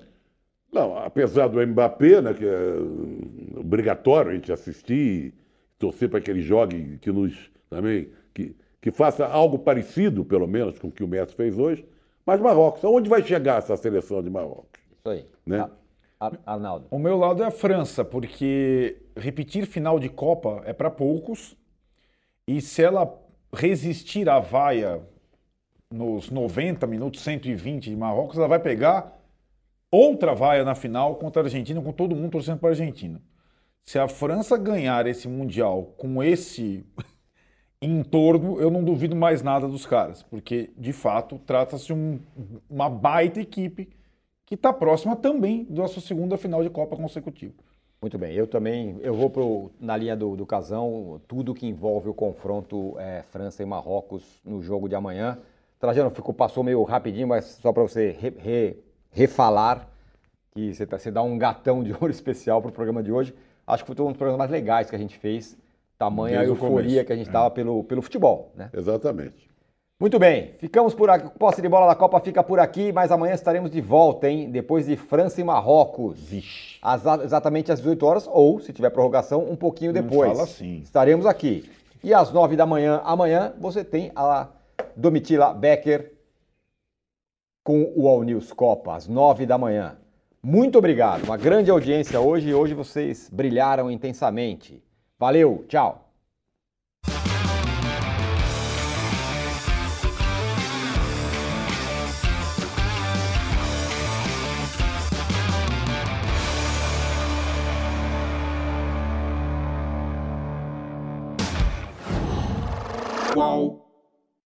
Não, apesar do Mbappé, né, que é obrigatório a gente assistir, torcer para que ele jogue, que nos também que, que faça algo parecido, pelo menos, com o que o Messi fez hoje. Mas Marrocos, aonde vai chegar essa seleção de Marrocos? isso aí. Né? Ar- Arnaldo. O meu lado é a França, porque repetir final de Copa é para poucos. E se ela resistir à vaia nos 90 minutos, 120 de Marrocos, ela vai pegar outra vaia na final contra a Argentina, com todo mundo torcendo para a Argentina. Se a França ganhar esse Mundial com esse entorno, eu não duvido mais nada dos caras, porque de fato trata-se de um- uma baita equipe que está próxima também da sua segunda final de Copa consecutiva. Muito bem, eu também, eu vou pro, na linha do, do Casão, tudo que envolve o confronto é, França e Marrocos no jogo de amanhã. Trajano, ficou, passou meio rapidinho, mas só para você re- re- refalar, que você, tá- você dá um gatão de ouro especial pro programa de hoje. Acho que foi um dos programas mais legais que a gente fez, tamanha a Desde o euforia que a gente estava pelo, pelo futebol, né? Exatamente. Muito bem, ficamos por aqui. Posse de bola da Copa fica por aqui, mas amanhã estaremos de volta, hein? Depois de França e Marrocos. Às- exatamente às 18 horas, ou, se tiver prorrogação, um pouquinho Não depois. fala assim. Estaremos aqui. E às 9 da manhã, amanhã, você tem a Domitila Becker com o All News Copa, às 9 da manhã. Muito obrigado, uma grande audiência hoje e hoje vocês brilharam intensamente. Valeu, tchau.